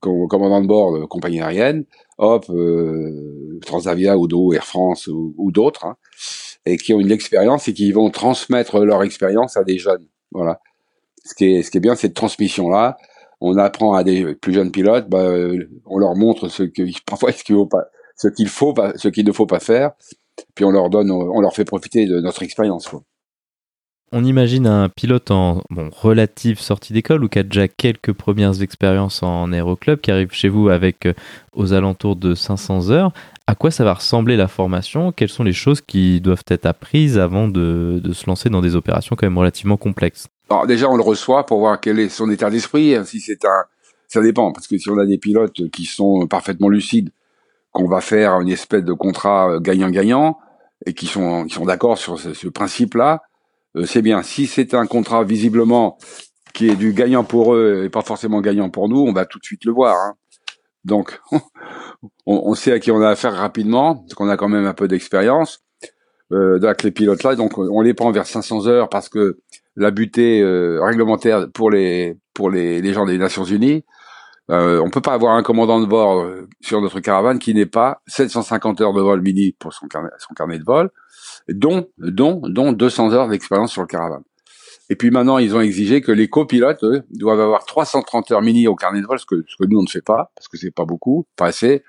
commandant de bord de compagnie aérienne, hop, euh, Transavia ou Do, Air France ou, ou d'autres, hein, et qui ont une expérience et qui vont transmettre leur expérience à des jeunes. Voilà. Ce qui est, ce qui est bien, cette transmission-là, on apprend à des plus jeunes pilotes, bah, on leur montre ce que parfois ce qu'il faut ce qu'il faut pas, ce qu'il ne faut pas faire, puis on leur donne, on leur fait profiter de notre expérience. Quoi. On imagine un pilote en relative sortie d'école ou qui a déjà quelques premières expériences en aéroclub qui arrive chez vous avec euh, aux alentours de 500 heures. À quoi ça va ressembler la formation? Quelles sont les choses qui doivent être apprises avant de, se lancer dans des opérations quand même relativement complexes? Alors déjà, on le reçoit pour voir quel est son état d'esprit. Si c'est un, ça dépend parce que si on a des pilotes qui sont parfaitement lucides, qu'on va faire une espèce de contrat gagnant-gagnant et qui sont, sont d'accord sur ce, principe-là euh, c'est bien. Si c'est un contrat visiblement qui est du gagnant pour eux et pas forcément gagnant pour nous, on va tout de suite le voir. Hein. Donc, on, on, sait à qui on a affaire rapidement, parce qu'on a quand même un peu d'expérience euh, avec les pilotes là. Donc, on les prend vers 500 heures parce que la butée euh, réglementaire pour les pour les gens des Nations Unies, euh, on peut pas avoir un commandant de bord euh, sur notre caravane qui n'ait pas 750 heures de vol mini pour son carnet, son carnet de vol dont, dont, dont 200 heures d'expérience sur le caravane. Et puis maintenant, ils ont exigé que les copilotes eux, doivent avoir 330 heures mini au carnet de vol, ce que, ce que nous on ne fait pas, parce que c'est pas beaucoup, pas assez.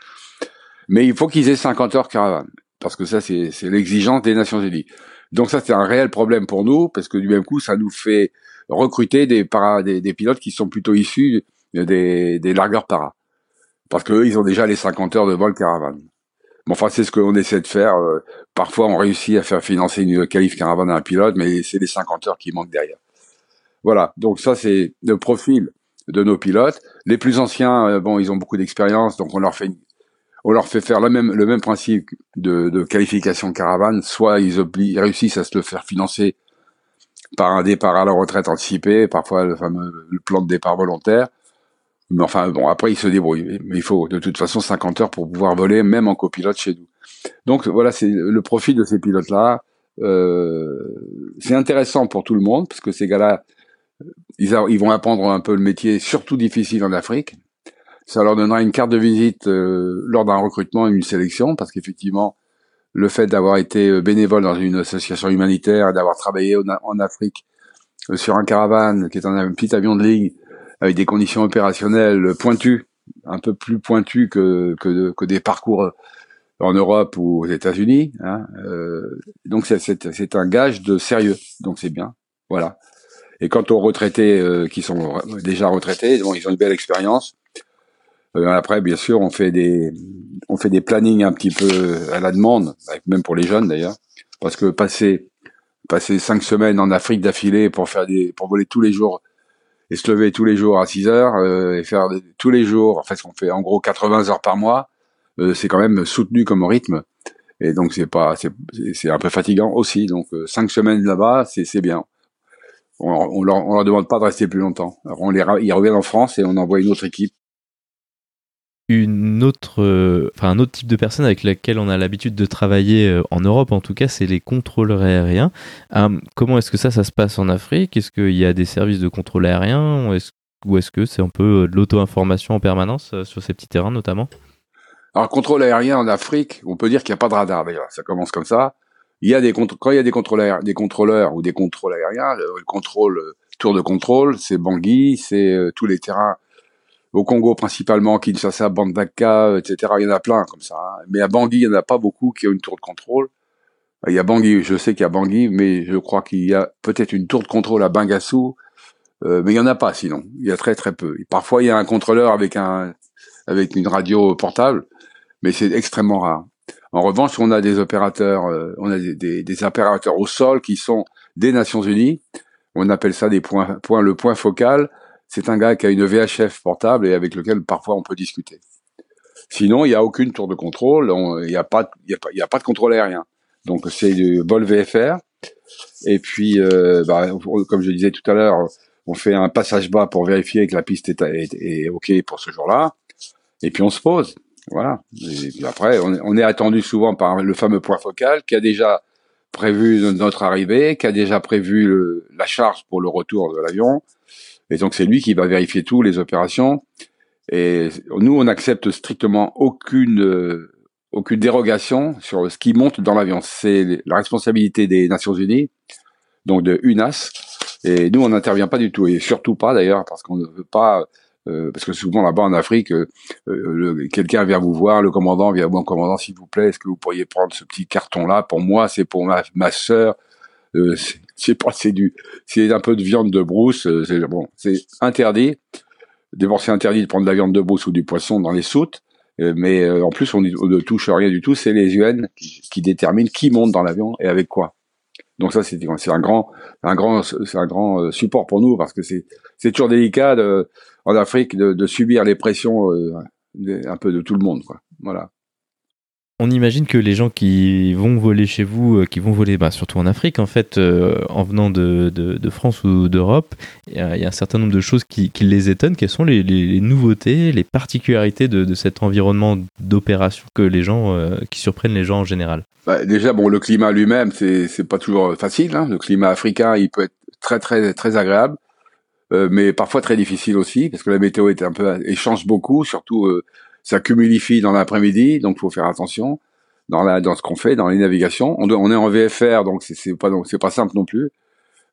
Mais il faut qu'ils aient 50 heures caravane, parce que ça c'est l'exigence des Nations Unies. Donc ça, c'est un réel problème pour nous, parce que du même coup, ça nous fait recruter des, des pilotes qui sont plutôt issus des, des largueurs para. Parce qu'eux, ils ont déjà les 50 heures de vol caravane. Bon, enfin, c'est ce qu'on essaie de faire. Euh, parfois, on réussit à faire financer une qualif caravane à un pilote, mais c'est les 50 heures qui manquent derrière. Voilà. Donc ça, c'est le profil de nos pilotes. Les plus anciens, euh, bon, ils ont beaucoup d'expérience, donc on leur fait on leur fait faire le même le même principe de, de qualification caravane. Soit ils, ils réussissent à se le faire financer par un départ à la retraite anticipé, parfois le fameux le plan de départ volontaire. Mais enfin, bon, après, ils se débrouillent. Mais il faut de toute façon 50 heures pour pouvoir voler, même en copilote chez nous. Donc voilà, c'est le profil de ces pilotes-là. Euh, c'est intéressant pour tout le monde, parce que ces gars-là, ils, vont apprendre un peu le métier, surtout difficile en Afrique. Ça leur donnera une carte de visite euh, lors d'un recrutement et une sélection, parce qu'effectivement, le fait d'avoir été euh, bénévole dans une association humanitaire, d'avoir travaillé en, Afrique euh, sur un caravane, qui est un, petit avion de ligne, avec des conditions opérationnelles pointues, un peu plus pointues que, que, que des parcours en Europe ou aux États-Unis. Hein, euh, donc c'est un gage de sérieux, donc c'est bien. Voilà. Et quant aux retraités euh, qui sont déjà retraités, bon, ils ont une belle expérience. Euh, après, bien sûr, on fait des on fait des plannings un petit peu à la demande, même pour les jeunes d'ailleurs, parce que passer passer cinq semaines en Afrique d'affilée pour faire des pour voler tous les jours et se lever tous les jours à 6 heures euh, et faire tous les jours, en fait, on fait en gros 80 heures par mois, euh, c'est quand même soutenu comme rythme. Et donc c'est pas c'est un peu fatigant aussi. Donc cinq semaines là-bas, c'est c'est bien. On, on, leur, on leur demande pas de rester plus longtemps. Alors on les ils reviennent en France et on envoie une autre équipe autre, euh, enfin un autre type de personne avec laquelle on a l'habitude de travailler euh, en Europe, en tout cas, c'est les contrôleurs aériens. Euh, comment est-ce que ça, ça se passe en Afrique? Est-ce qu'il y a des services de contrôle aérien? Ou est-ce que c'est un peu de l'auto-information en permanence sur ces petits terrains notamment? Alors, contrôle aérien en Afrique, on peut dire qu'il n'y a pas de radar d'ailleurs. Ça commence comme ça. Il y a des quand il y a des contrôleurs, des contrôleurs ou des contrôles aériens, le, contrôle tour de contrôle, c'est Bangui, c'est tous les terrains au Congo principalement, Kinshasa, Bandaka, etc. Il y en a plein comme ça. Hein. Mais à Bangui, il n'y en a pas beaucoup qui ont une tour de contrôle. Il y a Bangui, je sais qu'il y a Bangui, mais je crois qu'il y a peut-être une tour de contrôle à Bangassou, euh, mais il n'y en a pas sinon. Il y a très très peu. Parfois, il y a un contrôleur avec un avec une radio portable, mais c'est extrêmement rare. En revanche, on a des opérateurs, euh, on a des, des, opérateurs au sol qui sont des Nations Unies. On appelle ça des points le point focal c'est un gars qui a une VHF portable et avec lequel parfois on peut discuter. Sinon, il n'y a aucune tour de contrôle, il n'y a, pas, y a, pas de contrôle aérien. Donc c'est du vol VFR. Et puis, euh, bah, comme je disais tout à l'heure, on fait un passage bas pour vérifier que la piste est, OK pour ce jour-là. Et puis on se pose. Voilà. Et puis après, on, est attendu souvent par le fameux point focal qui a déjà prévu notre arrivée, qui a déjà prévu la charge pour le retour de l'avion, et donc c'est lui qui va vérifier tout les opérations. Et nous, on accepte strictement aucune euh, aucune dérogation sur ce qui monte dans l'avion. C'est la responsabilité des Nations Unies, donc de UNAS. Et nous, on n'intervient pas du tout, et surtout pas d'ailleurs, parce qu'on ne veut pas, euh, parce que souvent là-bas en Afrique, euh, quelqu'un vient vous voir, le commandant vient, bon commandant, s'il vous plaît, est-ce que vous pourriez prendre ce petit carton-là? Pour moi, c'est pour ma, ma sœur, euh, c'est pas, c'est du, c'est un peu de viande de brousse. Euh, c'est bon, c'est interdit. D'abord, c'est interdit de prendre de la viande de brousse ou du poisson dans les soutes. Euh, mais en plus, on, ne touche rien du tout. C'est les UN qui, déterminent qui monte dans l'avion et avec quoi. Donc ça, c'est un grand, un grand, un grand support pour nous parce que c'est c'est toujours délicat en Afrique de, subir les pressions un peu de tout le monde. Voilà. On imagine que les gens qui vont voler chez vous, euh, qui vont voler bah, surtout en Afrique, en fait, euh, en venant de, de, France ou d'Europe, il y, a un certain nombre de choses qui, qui les étonnent. Quelles sont les, les, nouveautés, les particularités de, de cet environnement d'opération que les gens, euh, qui surprennent les gens en général? Bah, Déjà, bon, le climat lui-même, c'est pas toujours facile. Hein. Le climat africain, il peut être très très très agréable, mais parfois très difficile aussi, parce que la météo est un peu, et change beaucoup, surtout ça cumulifie dans l'après-midi, donc faut faire attention dans la dans ce qu'on fait dans les navigations. On, est en VFR, donc c'est pas c'est pas simple non plus.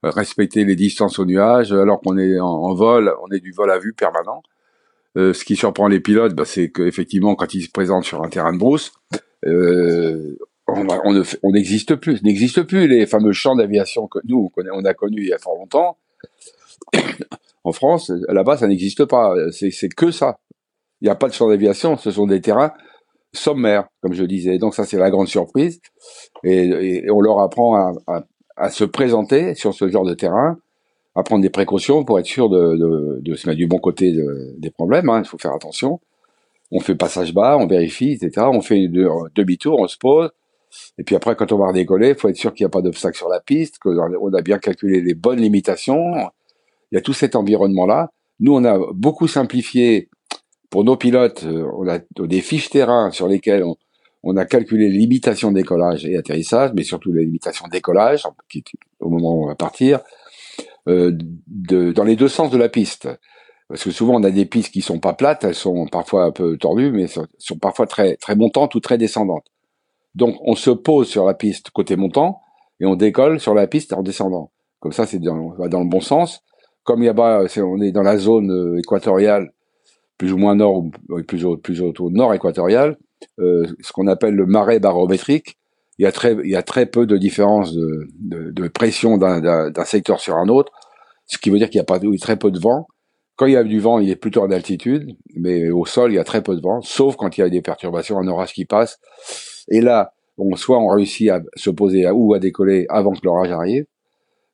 Euh, respecter les distances au nuage, alors qu'on est en, vol, on est du vol à vue permanent. Euh, ce qui surprend les pilotes, bah, c'est qu'effectivement, quand ils se présentent sur un terrain de brousse, euh, on n'existe plus, n'existe plus les fameux champs d'aviation que nous on, on a connus il y a fort longtemps. en France, là-bas, ça n'existe pas. C'est que ça. Il n'y a pas de champ d'aviation, ce sont des terrains sommaires, comme je disais. Donc ça, c'est la grande surprise. Et, on leur apprend à, se présenter sur ce genre de terrain, à prendre des précautions pour être sûr de, se mettre du bon côté des problèmes. Hein. Il faut faire attention. On fait passage bas, on vérifie, etc. On fait demi-tour, on se pose. Et puis après, quand on va redécoller, il faut être sûr qu'il n'y a pas d'obstacle sur la piste, qu'on a bien calculé les bonnes limitations. Il y a tout cet environnement-là. Nous, on a beaucoup simplifié pour nos pilotes. Euh, on a des fiches terrain sur lesquelles on, a calculé les limitations de décollage et atterrissage, mais surtout les limitations de décollage, au moment où on va partir, euh, de, dans les deux sens de la piste. Parce que souvent on a des pistes qui sont pas plates, elles sont parfois un peu tordues, mais sont, sont parfois très très montantes ou très descendantes. Donc on se pose sur la piste côté montant et on décolle sur la piste en descendant. Comme ça, c'est dans, dans le bon sens. Comme il y a bas, on est dans la zone euh, équatoriale, plus ou moins nord, plus au, plus au, nord équatorial, euh, ce qu'on appelle le marais barométrique. Il y a très, il y a très peu de différence de, de, de pression d'un secteur sur un autre, ce qui veut dire qu'il y a pas très peu de vent. Quand il y a du vent, il est plutôt en altitude, mais au sol, il y a très peu de vent, sauf quand il y a des perturbations, un orage qui passe. Et là, on, soit on réussit à se poser à, ou à décoller avant que l'orage arrive,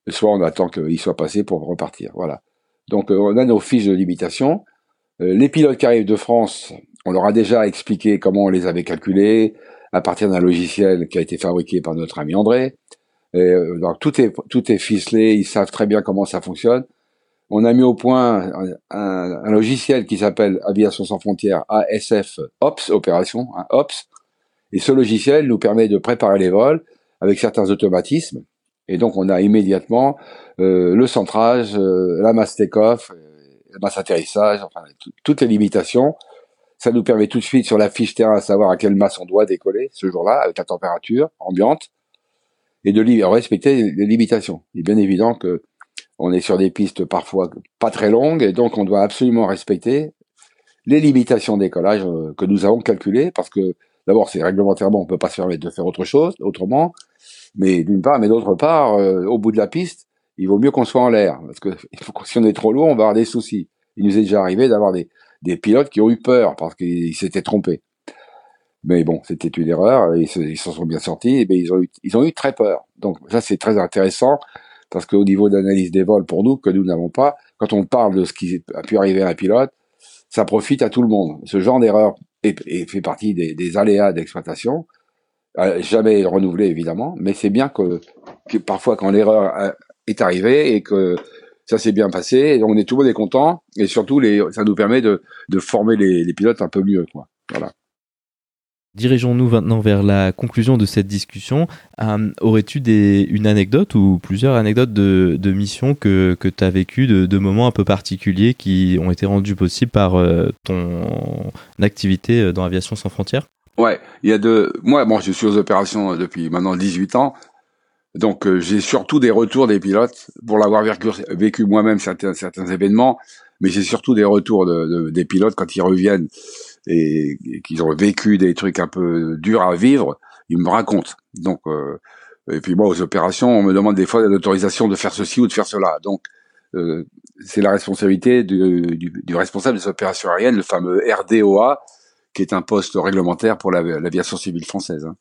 soit on attend qu'il soit passé pour repartir. Voilà. Donc euh, on a nos fiches de limitation. Euh, les pilotes qui arrivent de France, on leur a déjà expliqué comment on les avait calculés à partir d'un logiciel qui a été fabriqué par notre ami André. Et, euh, donc tout est tout est ficelé, ils savent très bien comment ça fonctionne. On a mis au point un, logiciel qui s'appelle Aviation sans frontières ASF Ops opération hein, Ops et ce logiciel nous permet de préparer les vols avec certains automatismes. Et donc, on a immédiatement euh, le centrage, euh, la masse take-off, la masse atterrissage, enfin, toutes les limitations. Ça nous permet tout de suite sur la fiche terrain à savoir à quelle masse on doit décoller ce jour-là, avec la température ambiante, et de respecter les limitations. Il est bien évident que on est sur des pistes parfois pas très longues, et donc on doit absolument respecter les limitations décollage que nous avons calculées, parce que D'abord, c'est réglementairement, on peut pas se permettre de faire autre chose, autrement. Mais d'une part, mais d'autre part, euh, au bout de la piste, il vaut mieux qu'on soit en l'air, parce que si on est trop lourd, on va avoir des soucis. Il nous est déjà arrivé d'avoir des, des pilotes qui ont eu peur parce qu'ils s'étaient trompés. Mais bon, c'était une erreur, et ils s'en sont bien sortis, mais ils ont eu, ils ont eu très peur. Donc ça, c'est très intéressant, parce qu'au niveau d'analyse des vols, pour nous, que nous n'avons pas, quand on parle de ce qui a pu arriver à un pilote, ça profite à tout le monde. Ce genre d'erreur et, fait partie des, aléas d'exploitation. Euh, jamais renouvelé évidemment, mais c'est bien que, que, parfois quand l'erreur euh, est arrivée et que ça s'est bien passé, on est tout le monde est content et surtout les, ça nous permet de, de former les, les pilotes un peu mieux. Quoi. Voilà. Dirigeons-nous maintenant vers la conclusion de cette discussion. Euh, aurais-tu des, une anecdote ou plusieurs anecdotes de, de missions que, que tu as vécues, de, de, moments un peu particuliers qui ont été rendus possibles par euh, ton activité euh, dans Aviation sans frontières? Ouais, il y a de moi bon, je suis aux opérations depuis maintenant 18 ans. Donc j'ai surtout des retours des pilotes pour l'avoir vécu, moi-même certains événements, mais j'ai surtout des retours de, de, des pilotes quand ils reviennent et, qu'ils ont vécu des trucs un peu durs à vivre, ils me racontent. Donc, euh, et puis moi, aux opérations, on me demande des fois l'autorisation de faire ceci ou de faire cela. Donc, euh, c'est la responsabilité du, du, du, responsable des opérations aériennes, le fameux RDOA, qui est un poste réglementaire pour l'aviation civile française. Hein.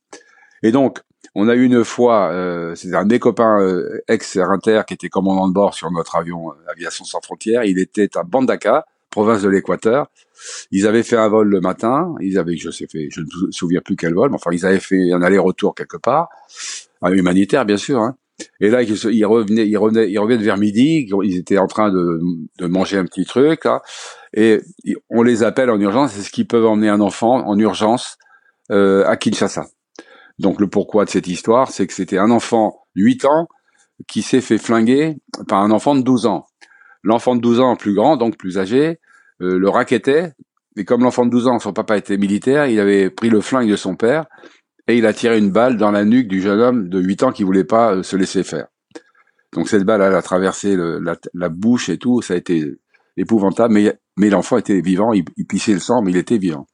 Et donc, on a eu une fois, euh, c'est un des copains euh, ex-Inter qui était commandant de bord sur notre avion euh, Aviation sans frontières. Il était à Bandaka, province de l'Équateur. Ils avaient fait un vol le matin, ils avaient, je sais fait, je ne me souviens plus quel vol, mais enfin ils avaient fait un aller-retour quelque part, un humanitaire bien sûr. Hein. Et là, ils, revenaient, ils revenaient, ils revenaient vers midi. Ils étaient en train de, de manger un petit truc là, et on les appelle en urgence. C'est ce qui peuvent emmener un enfant en urgence euh, à Kinshasa. Donc le pourquoi de cette histoire, c'est que c'était un enfant de 8 ans qui s'est fait flinguer par un enfant de 12 ans. L'enfant de 12 ans plus grand, donc plus âgé, euh, le raquettait, et comme l'enfant de 12 ans, son papa était militaire, il avait pris le flingue de son père, et il a tiré une balle dans la nuque du jeune homme de 8 ans qui voulait pas euh, se laisser faire. Donc cette balle, elle a traversé la, bouche et tout, ça a été épouvantable, mais, mais l'enfant était vivant, il, pissait le sang, mais il était vivant.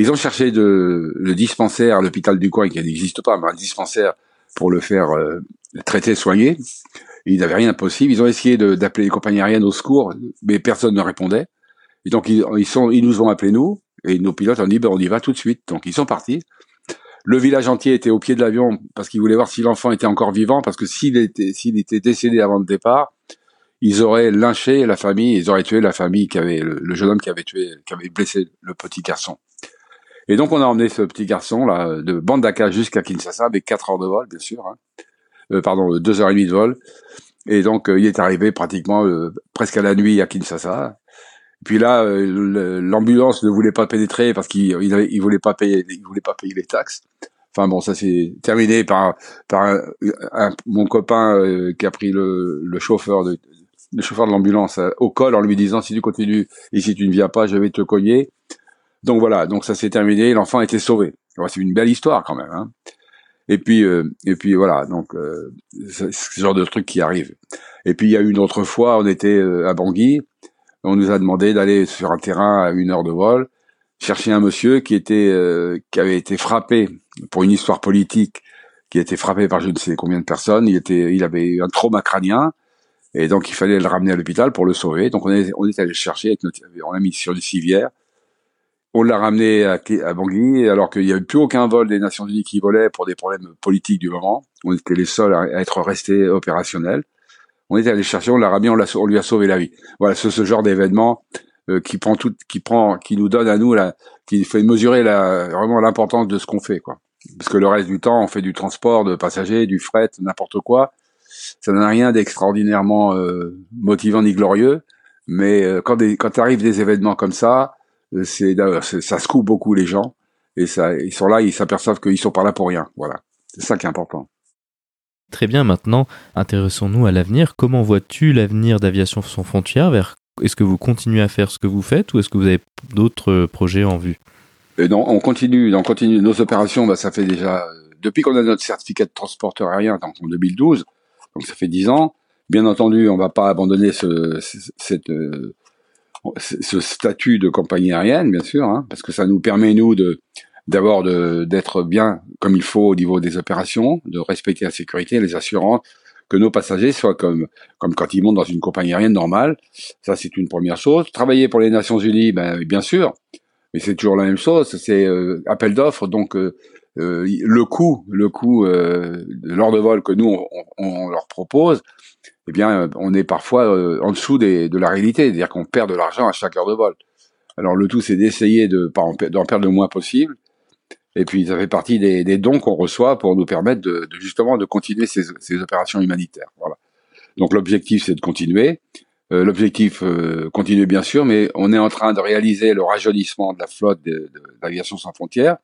Ils ont cherché de, le dispensaire l'hôpital du coin qui n'existe pas, mais un dispensaire pour le faire euh, traiter, soigner. Ils n'avaient rien de possible. Ils ont essayé d'appeler les compagnies aériennes au secours, mais personne ne répondait. Et donc ils, sont, ils nous ont appelés nous, et nos pilotes ont dit ben, on y va tout de suite. Donc ils sont partis. Le village entier était au pied de l'avion parce qu'ils voulaient voir si l'enfant était encore vivant, parce que s'il était, s'il était décédé avant le départ, ils auraient lynché la famille, ils auraient tué la famille qui avait le, jeune homme qui avait tué, qui avait blessé le petit garçon. Et donc on a emmené ce petit garçon là de Bandaka jusqu'à Kinshasa avec 4 heures de vol, bien sûr, hein. euh, pardon, deux heures et demie de vol. Et donc euh, il est arrivé pratiquement euh, presque à la nuit à Kinshasa. Puis là, euh, l'ambulance ne voulait pas pénétrer parce qu'il il, il voulait pas payer, il voulait pas payer les taxes. Enfin bon, ça s'est terminé par par un, mon copain euh, qui a pris le, chauffeur de le chauffeur de l'ambulance euh, au col en lui disant si tu continues et si tu ne viens pas, je vais te cogner. Donc voilà, donc ça s'est terminé, l'enfant a été sauvé. c'est une belle histoire quand même. Hein. Et puis et puis voilà, donc c'est ce genre de truc qui arrive. Et puis il y a une autre fois, on était à Bangui on nous a demandé d'aller sur un terrain à une heure de vol, chercher un monsieur qui était euh, qui avait été frappé pour une histoire politique, qui a été frappé par je ne sais combien de personnes. Il était, il avait eu un trauma crânien. Et donc, il fallait le ramener à l'hôpital pour le sauver. Donc, on est, on est allé chercher avec notre, on l'a mis sur des civières. On l'a ramené à, Bangui, alors qu'il n'y avait plus aucun vol des Nations Unies qui volait pour des problèmes politiques du moment. On était les seuls à être restés opérationnels on est allé chercher, on l'a ramené, on, lui a sauvé la vie. Voilà, c'est ce genre d'événement euh, qui prend tout, qui prend, qui nous donne à nous la, qui fait mesurer la, vraiment l'importance de ce qu'on fait, quoi. Parce que le reste du temps, on fait du transport de passagers, du fret, n'importe quoi. Ça n'a rien d'extraordinairement euh, motivant ni glorieux, mais euh, quand, des, quand arrivent des événements comme ça, c'est, ça secoue beaucoup les gens et ça, ils sont là, ils s'aperçoivent qu'ils sont pas là pour rien. Voilà, c'est ça qui est important. Très bien, maintenant, intéressons-nous à l'avenir. Comment vois-tu l'avenir d'Aviation sans frontières vers... Est-ce que vous continuez à faire ce que vous faites ou est-ce que vous avez d'autres projets en vue? Et euh, non, on continue, on continue nos opérations. Bah, ça fait déjà depuis qu'on a notre certificat de transporteur aérien, en 2012, donc ça fait dix ans. Bien entendu, on va pas abandonner ce, cette, euh, ce statut de compagnie aérienne, bien sûr, hein, parce que ça nous permet nous de d'abord d'être bien comme il faut au niveau des opérations, de respecter la sécurité, les assurances, que nos passagers soient comme comme quand ils montent dans une compagnie aérienne normale. Ça, c'est une première chose. Travailler pour les Nations Unies, ben bien sûr, mais c'est toujours la même chose. C'est euh, appel d'offres, donc euh, euh, le coût, le coût de l'heure de vol que nous on, on, leur propose, eh bien, on est parfois en dessous des, de la réalité, c'est-à-dire qu'on perd de l'argent à chaque heure de vol. Alors le tout, c'est d'essayer de d'en perdre le moins possible et puis ça fait partie des, des dons qu'on reçoit pour nous permettre de, justement de continuer ces, opérations humanitaires. Voilà. Donc l'objectif c'est de continuer. Euh, l'objectif euh, continue bien sûr, mais on est en train de réaliser le rajeunissement de la flotte d'aviation sans frontières.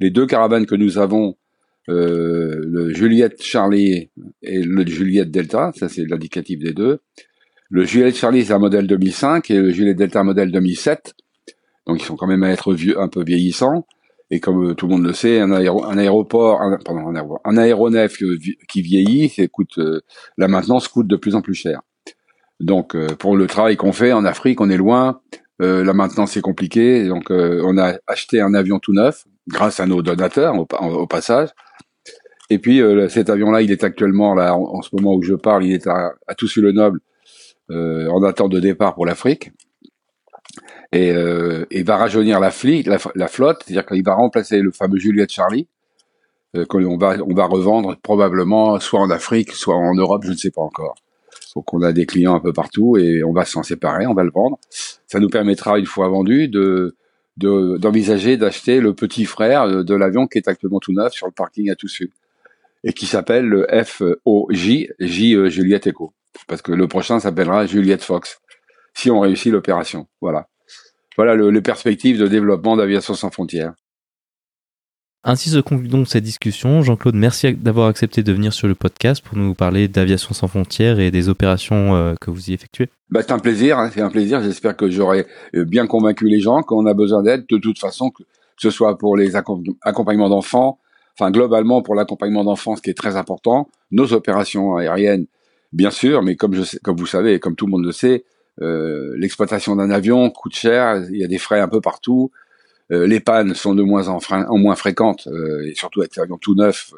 Les deux caravanes que nous avons, euh, le Juliette Charlie et le Juliette Delta, ça c'est l'indicatif des deux. Le Juliette Charlie c'est un modèle 2005 et le Juliette Delta un modèle 2007. Donc ils sont quand même à être vieux, un peu vieillissants. Et comme euh, tout le monde le sait, un, aéroport, un, pardon, un, aéronef qui vieillit, c'est coûte euh, la maintenance coûte de plus en plus cher. Donc euh, pour le travail qu'on fait en Afrique, on est loin, la maintenance est compliquée, donc on a acheté un avion tout neuf grâce à nos donateurs au, passage. Et puis cet avion-là, il est actuellement là en, ce moment où je parle, il est à, à Toussus-le-Noble en attente de départ pour l'Afrique et euh, il va rajeunir la, la, flotte, c'est-à-dire qu'il va remplacer le fameux Juliette Charlie, euh, qu'on va, on va revendre probablement soit en Afrique, soit en Europe, je ne sais pas encore. Donc on a des clients un peu partout et on va s'en séparer, on va le vendre. Ça nous permettra, une fois vendu, de d'envisager d'acheter le petit frère de l'avion qui est actuellement tout neuf sur le parking à Toussus et qui s'appelle le FOJ, J euh, Juliette Echo, parce que le prochain s'appellera Juliette Fox si on réussit l'opération. Voilà voilà le, les perspectives de développement d'Aviation sans frontières. Ainsi se conclut donc cette discussion. Jean-Claude, merci d'avoir accepté de venir sur le podcast pour nous parler d'aviation sans frontières et des opérations euh, que vous y effectuez. Bah, c'est un plaisir, hein, c'est un plaisir. J'espère que j'aurai euh, bien convaincu les gens qu'on a besoin d'aide de toute façon, que ce soit pour les accompagnements d'enfants, enfin globalement pour l'accompagnement d'enfants, ce qui est très important, nos opérations aériennes, bien sûr, mais comme je sais, comme vous savez et comme tout le monde le sait, euh, l'exploitation d'un avion coûte cher, il y a des frais un peu partout. les pannes sont de moins en, moins fréquentes, et surtout avec l'avion tout neuf,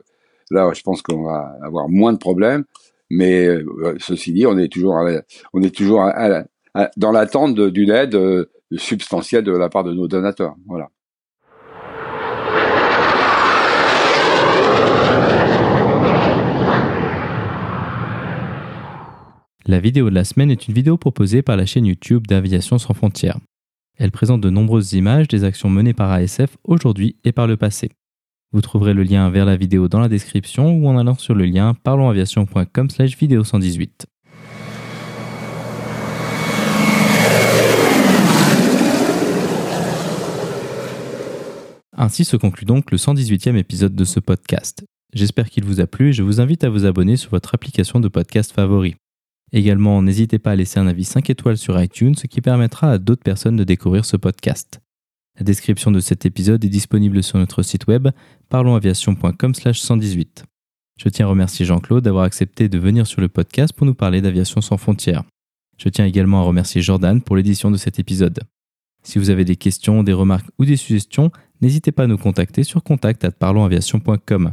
là, je pense qu'on va avoir moins de problèmes. Mais ceci dit, on est toujours, on est toujours dans l'attente d'une aide substantielle de la part de nos donateurs. Voilà. La vidéo de la semaine est une vidéo proposée par la chaîne YouTube d'Aviation sans frontières. Elle présente de nombreuses images des actions menées par ASF aujourd'hui et par le passé. Vous trouverez le lien vers la vidéo dans la description ou en allant sur le lien parlonsaviation.com slash vidéo 118. Ainsi se conclut donc le 118e épisode de ce podcast. J'espère qu'il vous a plu et je vous invite à vous abonner sur votre application de podcast favori. Également, n'hésitez pas à laisser un avis 5 étoiles sur iTunes, ce qui permettra à d'autres personnes de découvrir ce podcast. La description de cet épisode est disponible sur notre site web parlonsaviation.com/118. Je tiens à remercier Jean-Claude d'avoir accepté de venir sur le podcast pour nous parler d'aviation sans frontières. Je tiens également à remercier Jordan pour l'édition de cet épisode. Si vous avez des questions, des remarques ou des suggestions, n'hésitez pas à nous contacter sur contact@parlonsaviation.com.